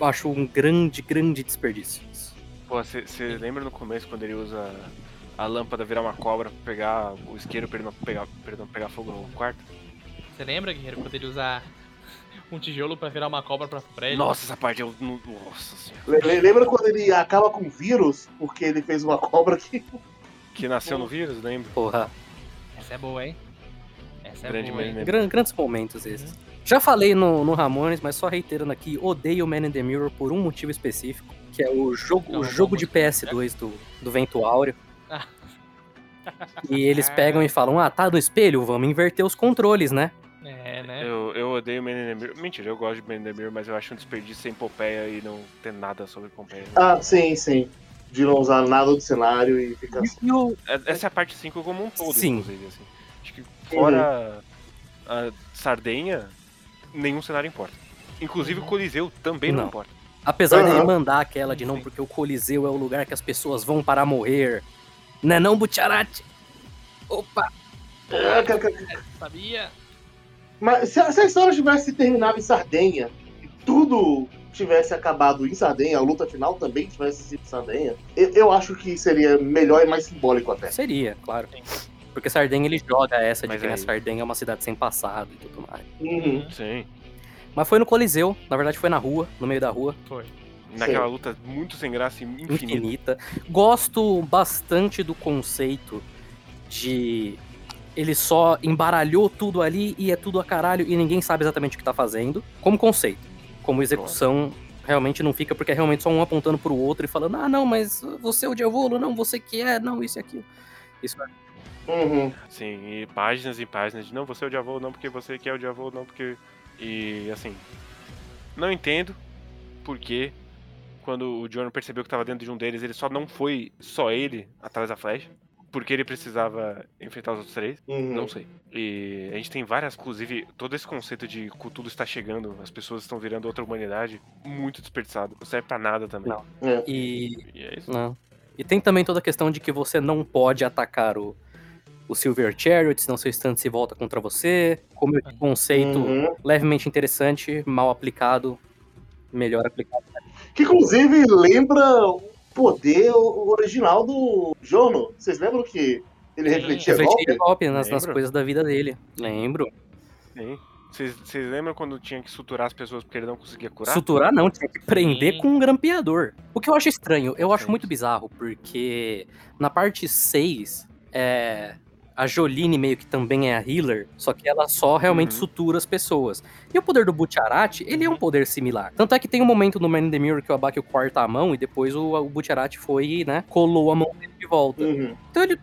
eu acho um grande, grande desperdício. isso. Pô, você lembra no começo quando ele usa a lâmpada virar uma cobra pra pegar o isqueiro pra ele não pegar, perdão, pegar fogo no quarto? Você lembra, Guerreiro, quando ele usar um tijolo pra virar uma cobra pra, pra ele? Nossa, essa parte eu. não- Nossa senhora. Le- le- Lembra quando ele acaba com vírus porque ele fez uma cobra que. Que nasceu no vírus, lembra? Porra, Essa é boa, hein? Essa é Grande boa, hein? meme. gran- grandes momentos esses. Já falei no, no Ramones, mas só reiterando aqui, odeio Man in the Mirror por um motivo específico, que é o jogo, Não, o jogo de música. PS2 do, do Vento Áureo. Ah. E eles pegam e falam, ah, tá no espelho, vamos inverter os controles, né? É, né? Eu, eu odeio Man in the Mirror. Mentira, eu gosto de Man in the Mirror, mas eu acho um desperdício sem Pompeia e não ter nada sobre Pompeia. Ah, sim, sim. De não usar nada do cenário e ficar. O- É- Essa é a parte 5 como um todo, Sim. inclusive. Assim. Acho que fora a Sardenha, nenhum cenário importa. Inclusive o Coliseu também não, Não. importa. Apesar Aham. dele mandar aquela de não, Sim. porque o Coliseu é o lugar que as pessoas vão para morrer. Né não, Butcharati? Opa! Ah, ca- ca- Sabia? Mas se a, se a história tivesse terminado em Sardenha e tudo tivesse acabado em Sardenha, a luta final também tivesse sido em Sardenha, eu, eu acho que seria melhor e mais simbólico até. Seria, claro. Porque Sardenha ele joga essa de Mas que né, aí- Sardenha é uma cidade sem passado e tudo mais. Uhum. Sim. Mas foi no Coliseu, na verdade foi na rua, no meio da rua, Foi. Naquela luta muito sem graça e infinita. infinita. Gosto bastante do conceito de ele só embaralhou tudo ali e é tudo a caralho e ninguém sabe exatamente o que tá fazendo. Como conceito. Como execução, realmente não fica, porque é realmente só um apontando pro outro e falando, ah, não, mas você é o Diavolo, não, você que é, não, isso e aquilo. Isso é Uhum. Sim, e páginas e páginas de não, você é o Diavolo, não porque você quer o Diavolo, não porque. E assim. Não entendo porque quando o John percebeu que tava dentro de um deles, ele só não foi só ele atrás da flecha. Porque ele precisava enfrentar os outros três. Uhum. Não sei. E a gente tem várias, inclusive, todo esse conceito de Cthulhu está chegando, as pessoas estão virando outra humanidade, muito desperdiçado. Não serve pra nada também. Não. É. E E é isso. Não. E tem também toda a questão de que você não pode atacar o, o Silver Chariot, senão seu stand se volta contra você. Como é um conceito Uhum. levemente interessante, mal aplicado, melhor aplicado. Que inclusive lembra o poder original do Jono. Vocês lembram que ele Sim. refletia Refletia golpe? golpe nas, nas coisas da vida dele. Lembro. Sim. Vocês vocês lembram quando tinha que suturar as pessoas porque ele não conseguia curar? Suturar não, tinha que prender Sim. com um grampeador. O que eu acho estranho, eu acho Sim. muito bizarro, porque na parte 6, é, a Joline meio que também é a healer, só que ela só realmente Uhum. sutura as pessoas. E o poder do Butcharati, ele é um poder similar. Tanto é que tem um momento no Man in the Mirror que o Abaki corta a mão e depois o, o Butcharati foi né, colou a mão dele de volta. Uhum. Então ele,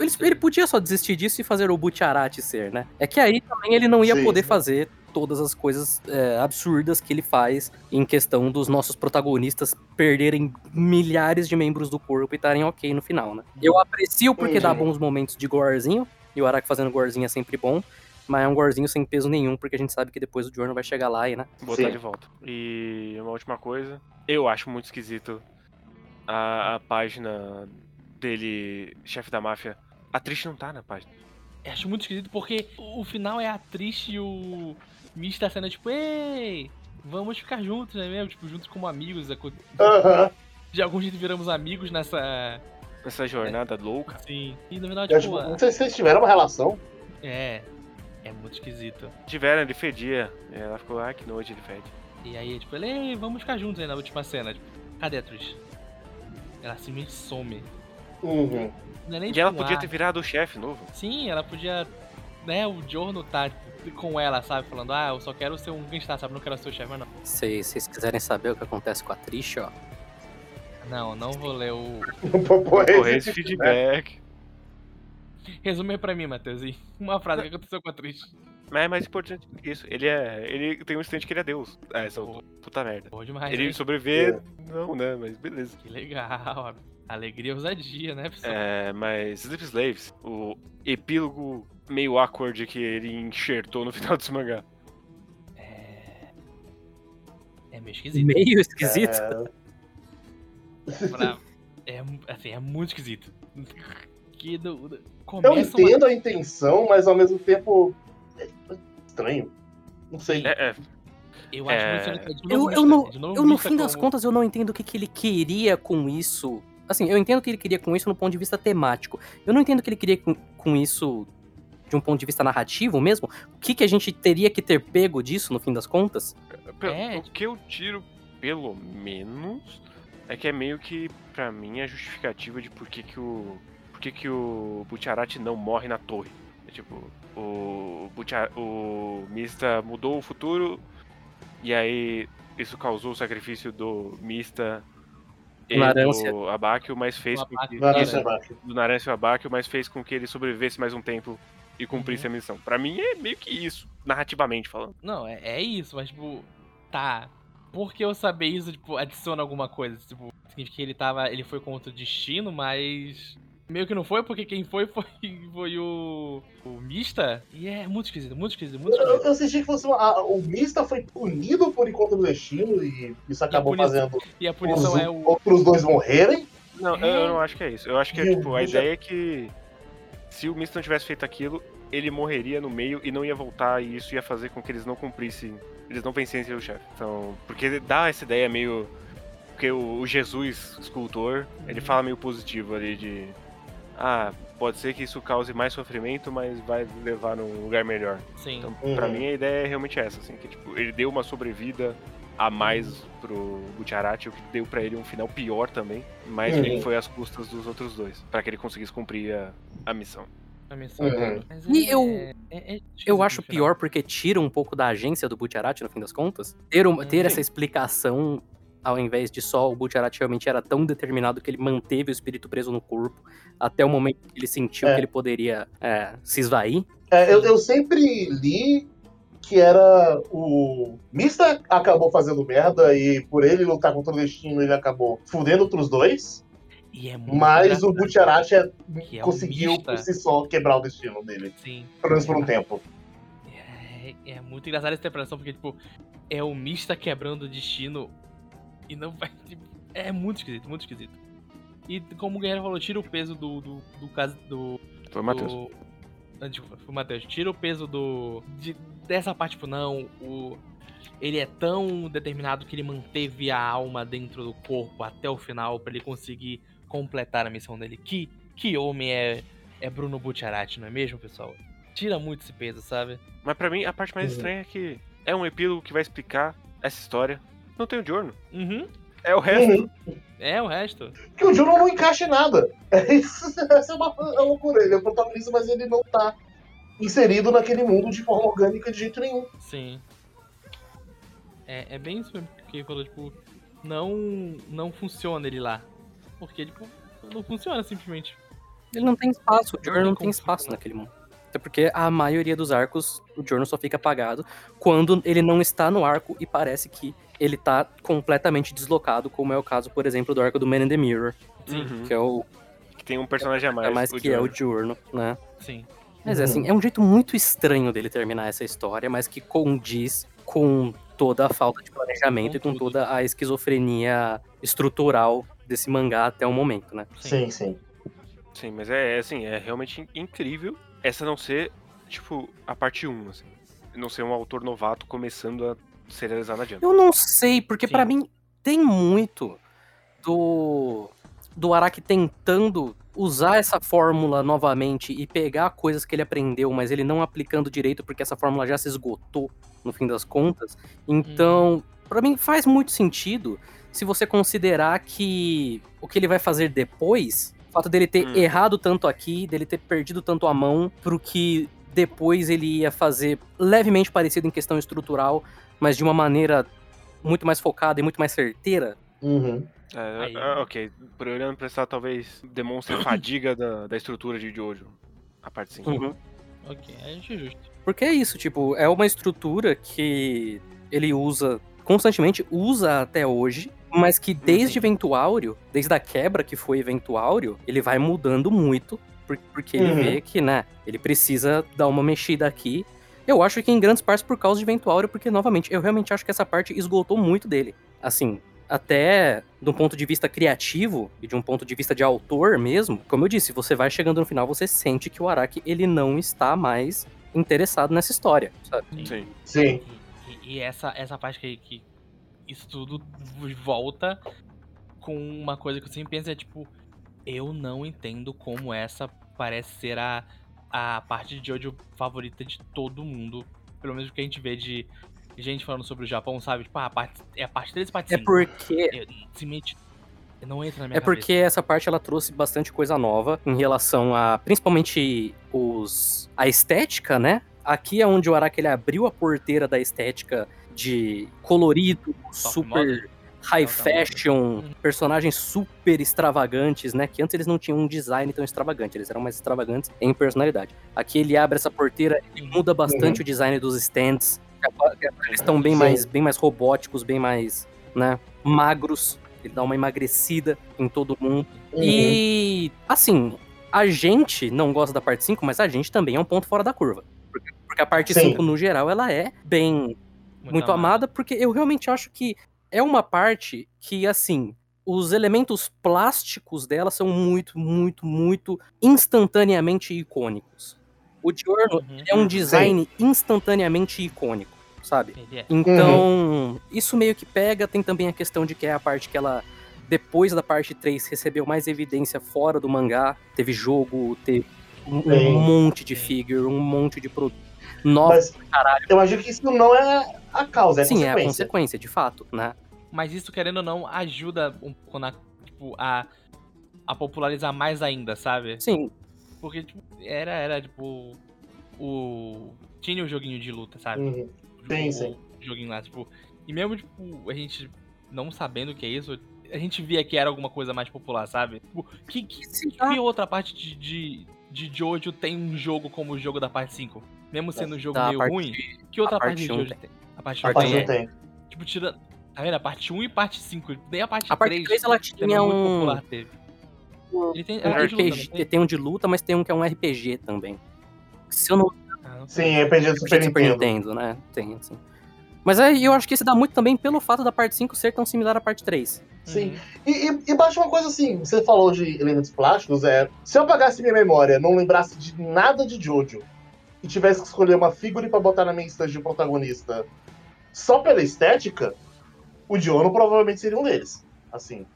ele, ele podia só desistir disso e fazer o Butcharati ser, né? É que aí também ele não ia Sim, poder fazer todas as coisas é, absurdas que ele faz em questão dos nossos protagonistas perderem milhares de membros do corpo e estarem ok no final, né? Eu aprecio porque dá Uhum. bons momentos de gorezinho, e o Araki fazendo gorezinho é sempre bom, mas é um gorezinho sem peso nenhum, porque a gente sabe que depois o Jorno vai chegar lá e, né? botar Sim. de volta. E uma última coisa, eu acho muito esquisito a, a página dele, chefe da máfia. A Trish não tá na página. Eu acho muito esquisito porque o o final é a triste e o Mitch tá sendo tipo, ei, vamos ficar juntos, né mesmo? Tipo, juntos como amigos. aco- Aham. De algum jeito viramos amigos nessa. Nessa jornada louca. Assim. E no final, Eu tipo, acho- Não sei se vocês tiveram uma relação. é. É muito esquisito. Tiveram, ele fedia. E ela ficou, ah, que noite ele fede. E aí, tipo, ele, ei, vamos ficar juntos aí na última cena. Tipo, cadê a Trish? Ela simplesmente some. Uhum. Não é nem E ela tipo, podia ah, ter virado o chefe novo. Sim, ela podia. Né, o Jorno tá com ela, sabe? Falando, ah, eu só quero ser um gangsta, sabe? Não quero ser o chefe, mas não. Se vocês quiserem saber o que acontece com a Trish, ó. Não, não vou ler o. Pô, pô, Correr esse- feedback. Resume pra mim, Matheus. Uma frase, o que aconteceu com a Trish? Mas é mais importante que isso. Ele é. Ele tem um instante que ele é Deus. Ah, essa altura. Puta merda. Boa demais. Ele hein? sobreviver, não, né? Mas beleza. Que legal. Alegria e ousadia, né, pessoal? É, mas Sleep Slaves, o epílogo meio awkward que ele enxertou no final desse mangá. É meio esquisito. Meio esquisito. É, Pra- É, assim, é muito esquisito. Que do, Eu começa uma- entendo a intenção, mas ao mesmo tempo. É estranho. Não sei. É, é, Eu acho É. muito Eu, eu, não, novo eu, no vista fim das como- contas, eu não entendo o que, que ele queria com isso. Assim, eu entendo o que ele queria com isso no ponto de vista temático. Eu não entendo o que ele queria com, com isso de um ponto de vista narrativo mesmo. O que, que a gente teria que ter pego disso, no fim das contas? É, o que eu tiro, pelo menos, é que é meio que, pra mim, a justificativa de por que, que o. Por que, que o Butcharati não morre na torre. É tipo, o. Butcha- o Mista mudou o futuro e aí isso causou o sacrifício do Mista e Narância. do Abakio, mas fez Do com que. Do Narâncio Abakio, mas fez com que ele sobrevivesse mais um tempo e cumprisse a missão. Pra mim é meio que isso, narrativamente falando. Não, é, é isso, mas tipo, tá. Por que eu saber isso, tipo, adiciona alguma coisa? Tipo, significa que ele tava. Ele foi contra o destino, mas. Meio que não foi, porque quem foi foi, foi o. o Mista. E é muito esquisito, muito esquisito, muito Eu, esquisito. eu senti que fosse uma, a- o Mista foi punido por encontro do destino e isso acabou punição- fazendo E a os punição é o. outros dois morrerem. Não, eu, eu não acho que é isso. Eu acho que é, E o tipo, a Buja- ideia é que se o Mist não tivesse feito aquilo, ele morreria no meio e não ia voltar, e isso ia fazer com que eles não cumprissem, eles não vencessem o chefe. Então, porque dá essa ideia meio. Porque o, o Jesus, escultor, ele fala meio positivo ali de. Ah, pode ser que isso cause mais sofrimento, mas vai levar num lugar melhor. Sim. Então, Uhum. pra mim, a ideia é realmente essa, assim, que tipo, ele deu uma sobrevida a mais pro Butcherati, o que deu pra ele um final pior também, mas Uhum. ele foi às custas dos outros dois, pra que ele conseguisse cumprir a, a missão. A missão Uhum. E é- eu- é- é esquisito Eu acho pior porque tira um pouco da agência do Butcherati, no fim das contas. Ter, uma- ter essa explicação, ao invés de só o Butcherati realmente era tão determinado que ele manteve o espírito preso no corpo até o momento que ele sentiu É. que ele poderia é, se esvair. É, eu, eu sempre li que era o Mista acabou fazendo merda e por ele lutar contra o destino ele acabou fudendo outros dois, E é muito mas o Butcherati é- é o conseguiu Mista. por si só quebrar o destino dele, Sim. pelo menos por um tempo. É, é muito engraçado essa interpretação, porque, tipo, é o Mista quebrando o destino e não vai. Tipo, é muito esquisito, muito esquisito. E como o Guerreiro falou, tira o peso do. do, do caso do. Foi o Matheus. do- Ah, Desculpa, foi o Matheus. Tira o peso do. de- dessa parte, tipo, não, o. Ele é tão determinado que ele manteve a alma dentro do corpo até o final pra ele conseguir completar a missão dele. Que, que homem é, é Bruno Butcherati, não é mesmo, pessoal? Tira muito esse peso, sabe? Mas pra mim, a parte mais Uhum. estranha é que é um epílogo que vai explicar essa história. Não tem o Giorno. Uhum. É o resto. Uhum. É, o resto. Que o Juno não encaixa em nada. É essa é uma, é uma loucura. Ele é o protagonista, mas ele não tá inserido naquele mundo de forma orgânica de jeito nenhum. Sim. É, é bem isso mesmo que ele falou, tipo, não, não funciona ele lá. Porque, tipo, não funciona simplesmente. Ele não tem espaço, o Não Jorno tem não tem espaço naquele mundo. Até porque a maioria dos arcos, o Jorno só fica apagado quando ele não está no arco e parece que ele tá completamente deslocado, como é o caso, por exemplo, do arco do Man in the Mirror, Uhum. que é o Que tem um personagem a mais. a mais o que é o. Diurno, né? Sim. Mas é Uhum. assim, é um jeito muito estranho dele terminar essa história, mas que condiz com toda a falta de planejamento Com e com tudo. toda a esquizofrenia estrutural desse mangá até o momento, né? Sim, sim. Sim, mas é, é, assim, é realmente in- incrível essa não ser, tipo, a parte 1, assim. Não ser um autor novato começando a serializar na Jump. Eu não sei, porque pra mim tem muito do do Araki tentando usar essa fórmula novamente e pegar coisas que ele aprendeu, mas ele não aplicando direito porque essa fórmula já se esgotou no fim das contas. Então, pra mim faz muito sentido se você considerar que o que ele vai fazer depois, o fato dele ter Hum. errado tanto aqui, dele ter perdido tanto a mão, pro que depois ele ia fazer levemente parecido em questão estrutural, mas de uma maneira muito mais focada e muito mais certeira. Uhum. É, Aí- ah, ok. Por olhando pra essa, talvez demonstre a fadiga da, da estrutura de Jojo. A parte 5. Uhum. Ok, a gente é justo. Porque é isso, tipo, é uma estrutura que ele usa constantemente, usa até hoje, mas que desde Ventuário, desde a quebra que foi Ventuário, ele vai mudando muito, por- porque ele Uhum. vê que, né, ele precisa dar uma mexida aqui. Eu acho que em grandes partes por causa de Ventuário, porque, novamente, eu realmente acho que essa parte esgotou muito dele. Assim, até de um ponto de vista criativo e de um ponto de vista de autor mesmo, como eu disse, você vai chegando no final, você sente que o Araki, ele não está mais interessado nessa história, sabe? Sim. Sim. E, e- e essa, essa parte que, que isso tudo volta com uma coisa que eu sempre penso é tipo, eu não entendo como essa parece ser a, a parte de Jojo favorita de todo mundo. Pelo menos o que a gente vê de gente falando sobre o Japão, sabe? Tipo, ah, a parte, é a parte 3 e parte É 5. porque Eu, simplesmente, não entra na minha É porque essa parte ela trouxe bastante coisa nova em relação a principalmente os a estética, né? Aqui é onde o Araki ele abriu a porteira da estética de colorido, super model. high fashion, personagens super extravagantes, né? Que antes eles não tinham um design tão extravagante, eles eram mais extravagantes em personalidade. Aqui ele abre essa porteira e muda bastante o design dos stands. Eles estão bem Sim. mais, bem mais robóticos, bem mais, né? Magros. Ele dá uma emagrecida em todo mundo. Uhum. E, assim, a gente não gosta da parte 5, mas a gente também é um ponto fora da curva. Porque, porque a parte Sim. 5, no geral, ela é bem muito, amada, porque eu realmente acho que é uma parte que, assim, os elementos plásticos dela são muito, muito, muito instantaneamente icônicos. O Diorno Uhum. é um design instantaneamente icônico, sabe? Ele é. Então, isso meio que pega. Tem também a questão de que é a parte que ela, depois da parte 3, recebeu mais evidência fora do mangá. Teve jogo, teve um, um Sim. monte de Sim. figure, um monte de produto. Nova, Mas eu imagino que isso não é a causa, é a sim, é a consequência. consequência, de fato, né? Mas isso, querendo ou não, ajuda um pouco na, tipo, a, a popularizar mais ainda, sabe? Sim, Porque, tipo, era, era, tipo, o... Tinha o joguinho de luta, sabe? Uhum. O Sim, o joguinho lá, tipo... E mesmo, tipo, a gente não sabendo o que é isso, a gente via que era alguma coisa mais popular, sabe? Tipo, que, que, Sim, que outra parte de, de, de Jojo tem um jogo como o jogo da parte 5? Mesmo sendo um jogo da meio parte- ruim, que outra a parte, parte de Jojo tem. tem? A parte A 1 parte tem. tem. Tipo, tirando... Tá vendo? A parte 1 e parte 5. Nem a parte A parte 3. 3 ela também tinha muito um, popular teve. Ele tem, um ela tem de luta, RPG, tem? tem um de luta, mas tem um que é um RPG também. Se eu não Ah, não. Sim, RPG do Super, Super Nintendo. Nintendo, né? Tem, assim. Mas aí eu acho que isso dá muito também pelo fato da parte 5 ser tão similar à parte 3. Sim. Uhum. E, e, e baixa uma coisa assim, você falou de elementos plásticos, é. Se eu apagasse minha memória, não lembrasse de nada de Jojo, e tivesse que escolher uma figure pra botar na minha estante de protagonista só pela estética, o Diono provavelmente seria um deles. Assim.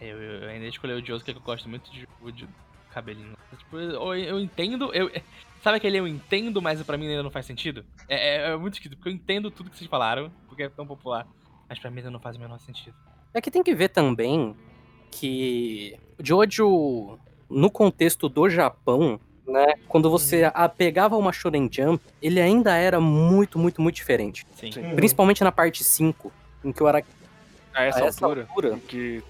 Eu, eu, eu ainda escolhi o Josuke, que eu gosto muito de, de cabelinho. Tipo, eu, eu entendo. Eu, sabe aquele eu entendo, mas pra mim ainda não faz sentido? É, é, é muito esquisito, porque eu entendo tudo que vocês falaram, porque é tão popular. Mas pra mim ainda não faz o menor sentido. É que tem que ver também que Jojo, no contexto do Japão, né? Quando você Uhum. a- pegava uma Shonen Jump, ele ainda era muito, muito, muito diferente. Sim. Sim. Uhum. Principalmente na parte 5, em que o Araki, A essa, a essa altura, altura, que,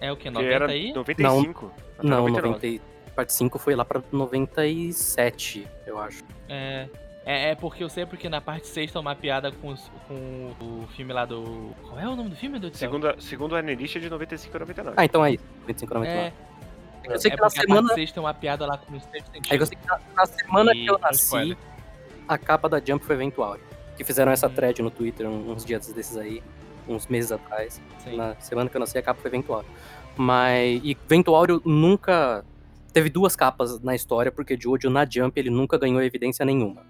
É o que? que 90 era aí? 95. até não, 99. 90, e- parte 5 foi lá pra 97, eu acho. É, é, é porque eu sei porque na parte 6 tem uma piada com, os- com o filme lá do. Qual é o nome do filme, Deus do céu? Segundo, a- segundo a Analyst, é de 95 a 99. Ah, então é isso, 25, 99. É, eu sei é que na porque a semana, parte 6 tem uma piada lá com os é sentidos. que eu sei que na, na semana E que eu nasci, spoiler. a capa da Jump foi eventual. Que fizeram essa Uhum. thread no Twitter uns dias desses aí, uns meses atrás. Sim. Na semana que eu nasci, a capa foi Ventuário. Mas. E Ventuário nunca. Teve duas capas na história, porque Jojo na Jump ele nunca ganhou evidência nenhuma.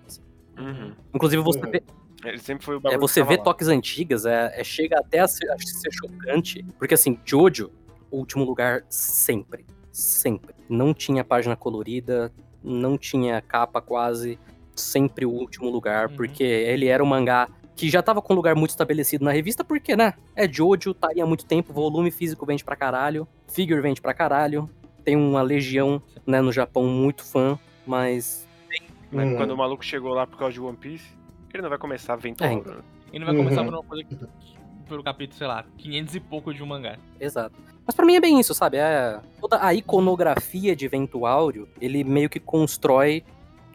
Uhum. Inclusive, você Uhum. vê, Ele sempre foi o é, você vê lá. toques antigas, é, é- chega até a ser, a ser chocante. Porque assim, Jojo, último lugar sempre. Sempre. Não tinha página colorida, não tinha capa quase. Sempre o último lugar, Uhum. porque ele era um mangá que já tava com um lugar muito estabelecido na revista, porque, né? É Jojo, tá aí há muito tempo, volume físico vende pra caralho, figure vende pra caralho, tem uma legião, né, no Japão muito fã, mas Mas Uhum. Quando o maluco chegou lá por causa de One Piece, ele não vai começar a ventar. É, né? E não vai começar Uhum. por uma coisa que- pelo capítulo, sei lá, 500 e pouco de um mangá. Exato. Mas pra mim é bem isso, sabe? É, toda a iconografia de Ventuário, ele meio que constrói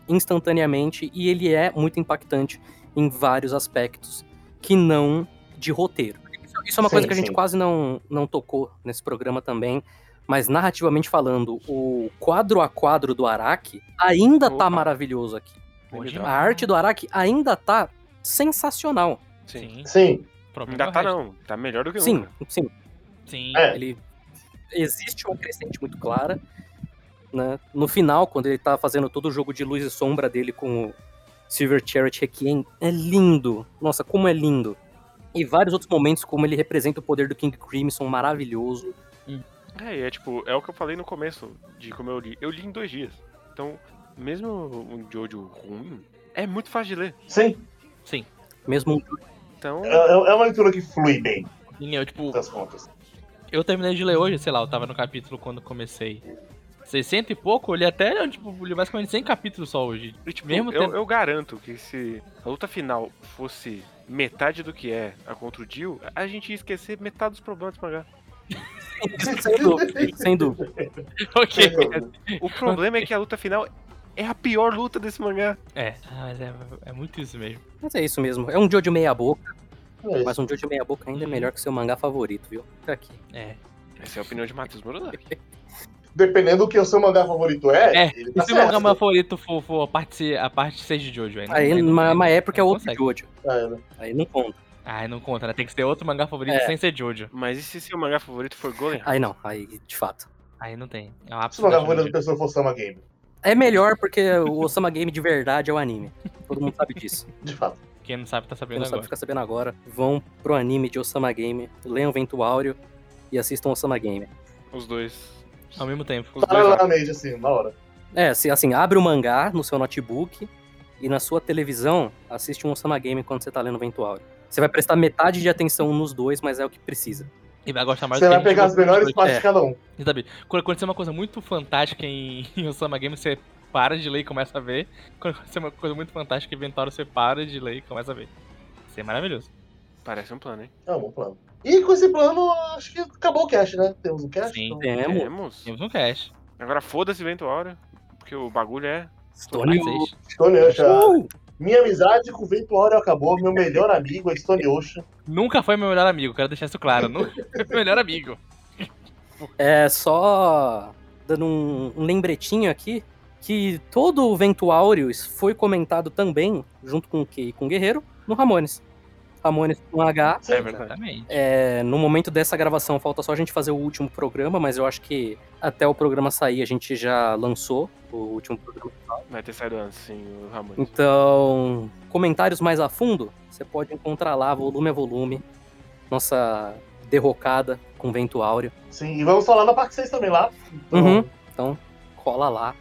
instantaneamente e ele é muito impactante em vários aspectos que não de roteiro. Isso, isso é uma Sim, coisa que a gente sim. quase não, não tocou nesse programa também, mas narrativamente falando, o quadro a quadro do Araki ainda tá Opa. maravilhoso aqui. Tá- A arte do Araki ainda tá sensacional. Sim. Sim. Ainda tá não, tá melhor do que Sim, nunca. sim. Sim. É. ele existe uma crescente muito clara, né? No final, quando ele tá fazendo todo o jogo de luz e sombra dele com o Silver Chariot Requiem, é lindo. Nossa, como é lindo. E vários outros momentos, como ele representa o poder do King Crimson, maravilhoso. É, e é tipo, é o que eu falei no começo de como eu li. Eu li em dois dias. Então, mesmo um Jojo ruim, é muito fácil de ler. Sim. Sim. Mesmo um Então, É, é uma leitura que flui bem, E eu, tipo, das contas. eu terminei de ler hoje, sei lá, eu tava no capítulo quando comecei. 60 e pouco, eu li até, tipo, li basicamente 100 capítulos só hoje. e, tipo, mesmo eu, tendo- eu garanto que se a luta final fosse metade do que é a contra o Jill, a gente ia esquecer metade dos problemas desse mangá. sem dúvida, sem dúvida. ok. O problema é que a luta final é a pior luta desse mangá. É, ah, mas é, é muito isso mesmo. Mas é isso mesmo. É um Jojo meia boca, É mas um Jojo meia boca ainda é melhor que seu mangá favorito, viu? Fica aqui. É. Essa é a opinião de Matheus Morodaki. Dependendo do que o seu mangá favorito é, É, ele E tá se o meu favorito for, for a, parte, a parte 6 de Jojo? Aí, não- Aí, não- mas, mas é porque é não outro consegue. Jojo. É, né? Aí não conta. Ah, não conta, né? Tem que ser outro mangá favorito É. sem ser Jojo. Mas e se seu mangá favorito for Golden Heart? Aí não, aí de fato. Aí não tem. É o Se o mangá favorito da pessoa for Sama Game. É melhor porque o Osama Game de verdade é o anime. Todo mundo sabe disso. De fato. Quem não sabe tá Quem sabendo não sabe agora. fica sabendo agora. Vão pro anime de Osama Game, leiam Vento Áureo e assistam Osama Game. Os dois. Ao mesmo tempo. Paralelamente, assim, na hora. É, assim, assim, abre o mangá no seu notebook e na sua televisão assiste um Osama Game quando você tá lendo Vento Áureo. Você vai prestar metade de atenção nos dois, mas é o que precisa. E vai gostar mais Você do que vai pegar as melhores partes É. de cada um. dois. Sabe? Quando acontecer uma coisa muito fantástica em, em Osama Game, você para de ler e começa a ver. Quando acontecer uma coisa muito fantástica em Ventório, você para de ler e começa a ver. Isso é maravilhoso. Parece um plano, hein? É um bom plano. E com esse plano, acho que acabou o cast, né? Temos um cast? Sim. então- Temos. Temos. Temos um cast. Agora foda-se Vento Áureo, porque o bagulho é. Stone seis. Stone Ocean. Minha amizade com o Vento Áureo acabou. Meu melhor amigo é Stone Ocean. Nunca foi meu melhor amigo, quero deixar isso claro. Nunca foi meu melhor amigo. É só dando um, um lembretinho aqui que todo o Vento Áureos foi comentado também, junto com o Kei e com o Guerreiro, no Ramones. Ramones com H. É verdade. Exatamente. É, no momento dessa gravação, falta só a gente fazer o último programa, mas eu acho que até o programa sair a gente já lançou o último programa. Vai ter saído antes, sim, o Ramon. Então, comentários mais a fundo, você pode encontrar lá, volume a volume, nossa derrocada com Vento Áureo. Sim, e vamos falar na parte 6 também lá. Então, Uhum. Então, cola lá.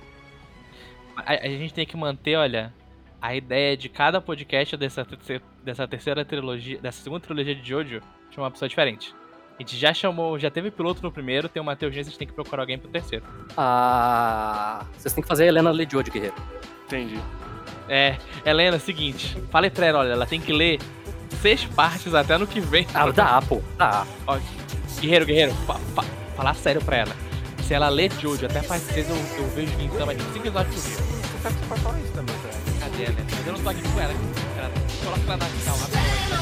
A, a gente tem que manter, olha, a ideia de cada podcast dessa, dessa terceira trilogia, dessa segunda trilogia de Jojo, chamar uma pessoa diferente. A gente já chamou, já teve piloto no primeiro, tem o Matheus Gens, a gente tem que procurar alguém pro terceiro. Ah, vocês têm que fazer a Helena Ledio de Guerreiro. Entendi. É, Helena, seguinte, falei pra ela, olha, ela tem que ler seis partes até no que vem. Ah, dá, pô, dá. Ó, guerreiro, guerreiro, fa- fa- falar sério pra ela. Se ela ler Jojo até a parte 6, eu, eu vejo que então vai ter 5 episódios por dia. Você sabe que você pode falar isso também, cara. Né? Mas eu não tô aqui com ela. ela coloca ela na calma,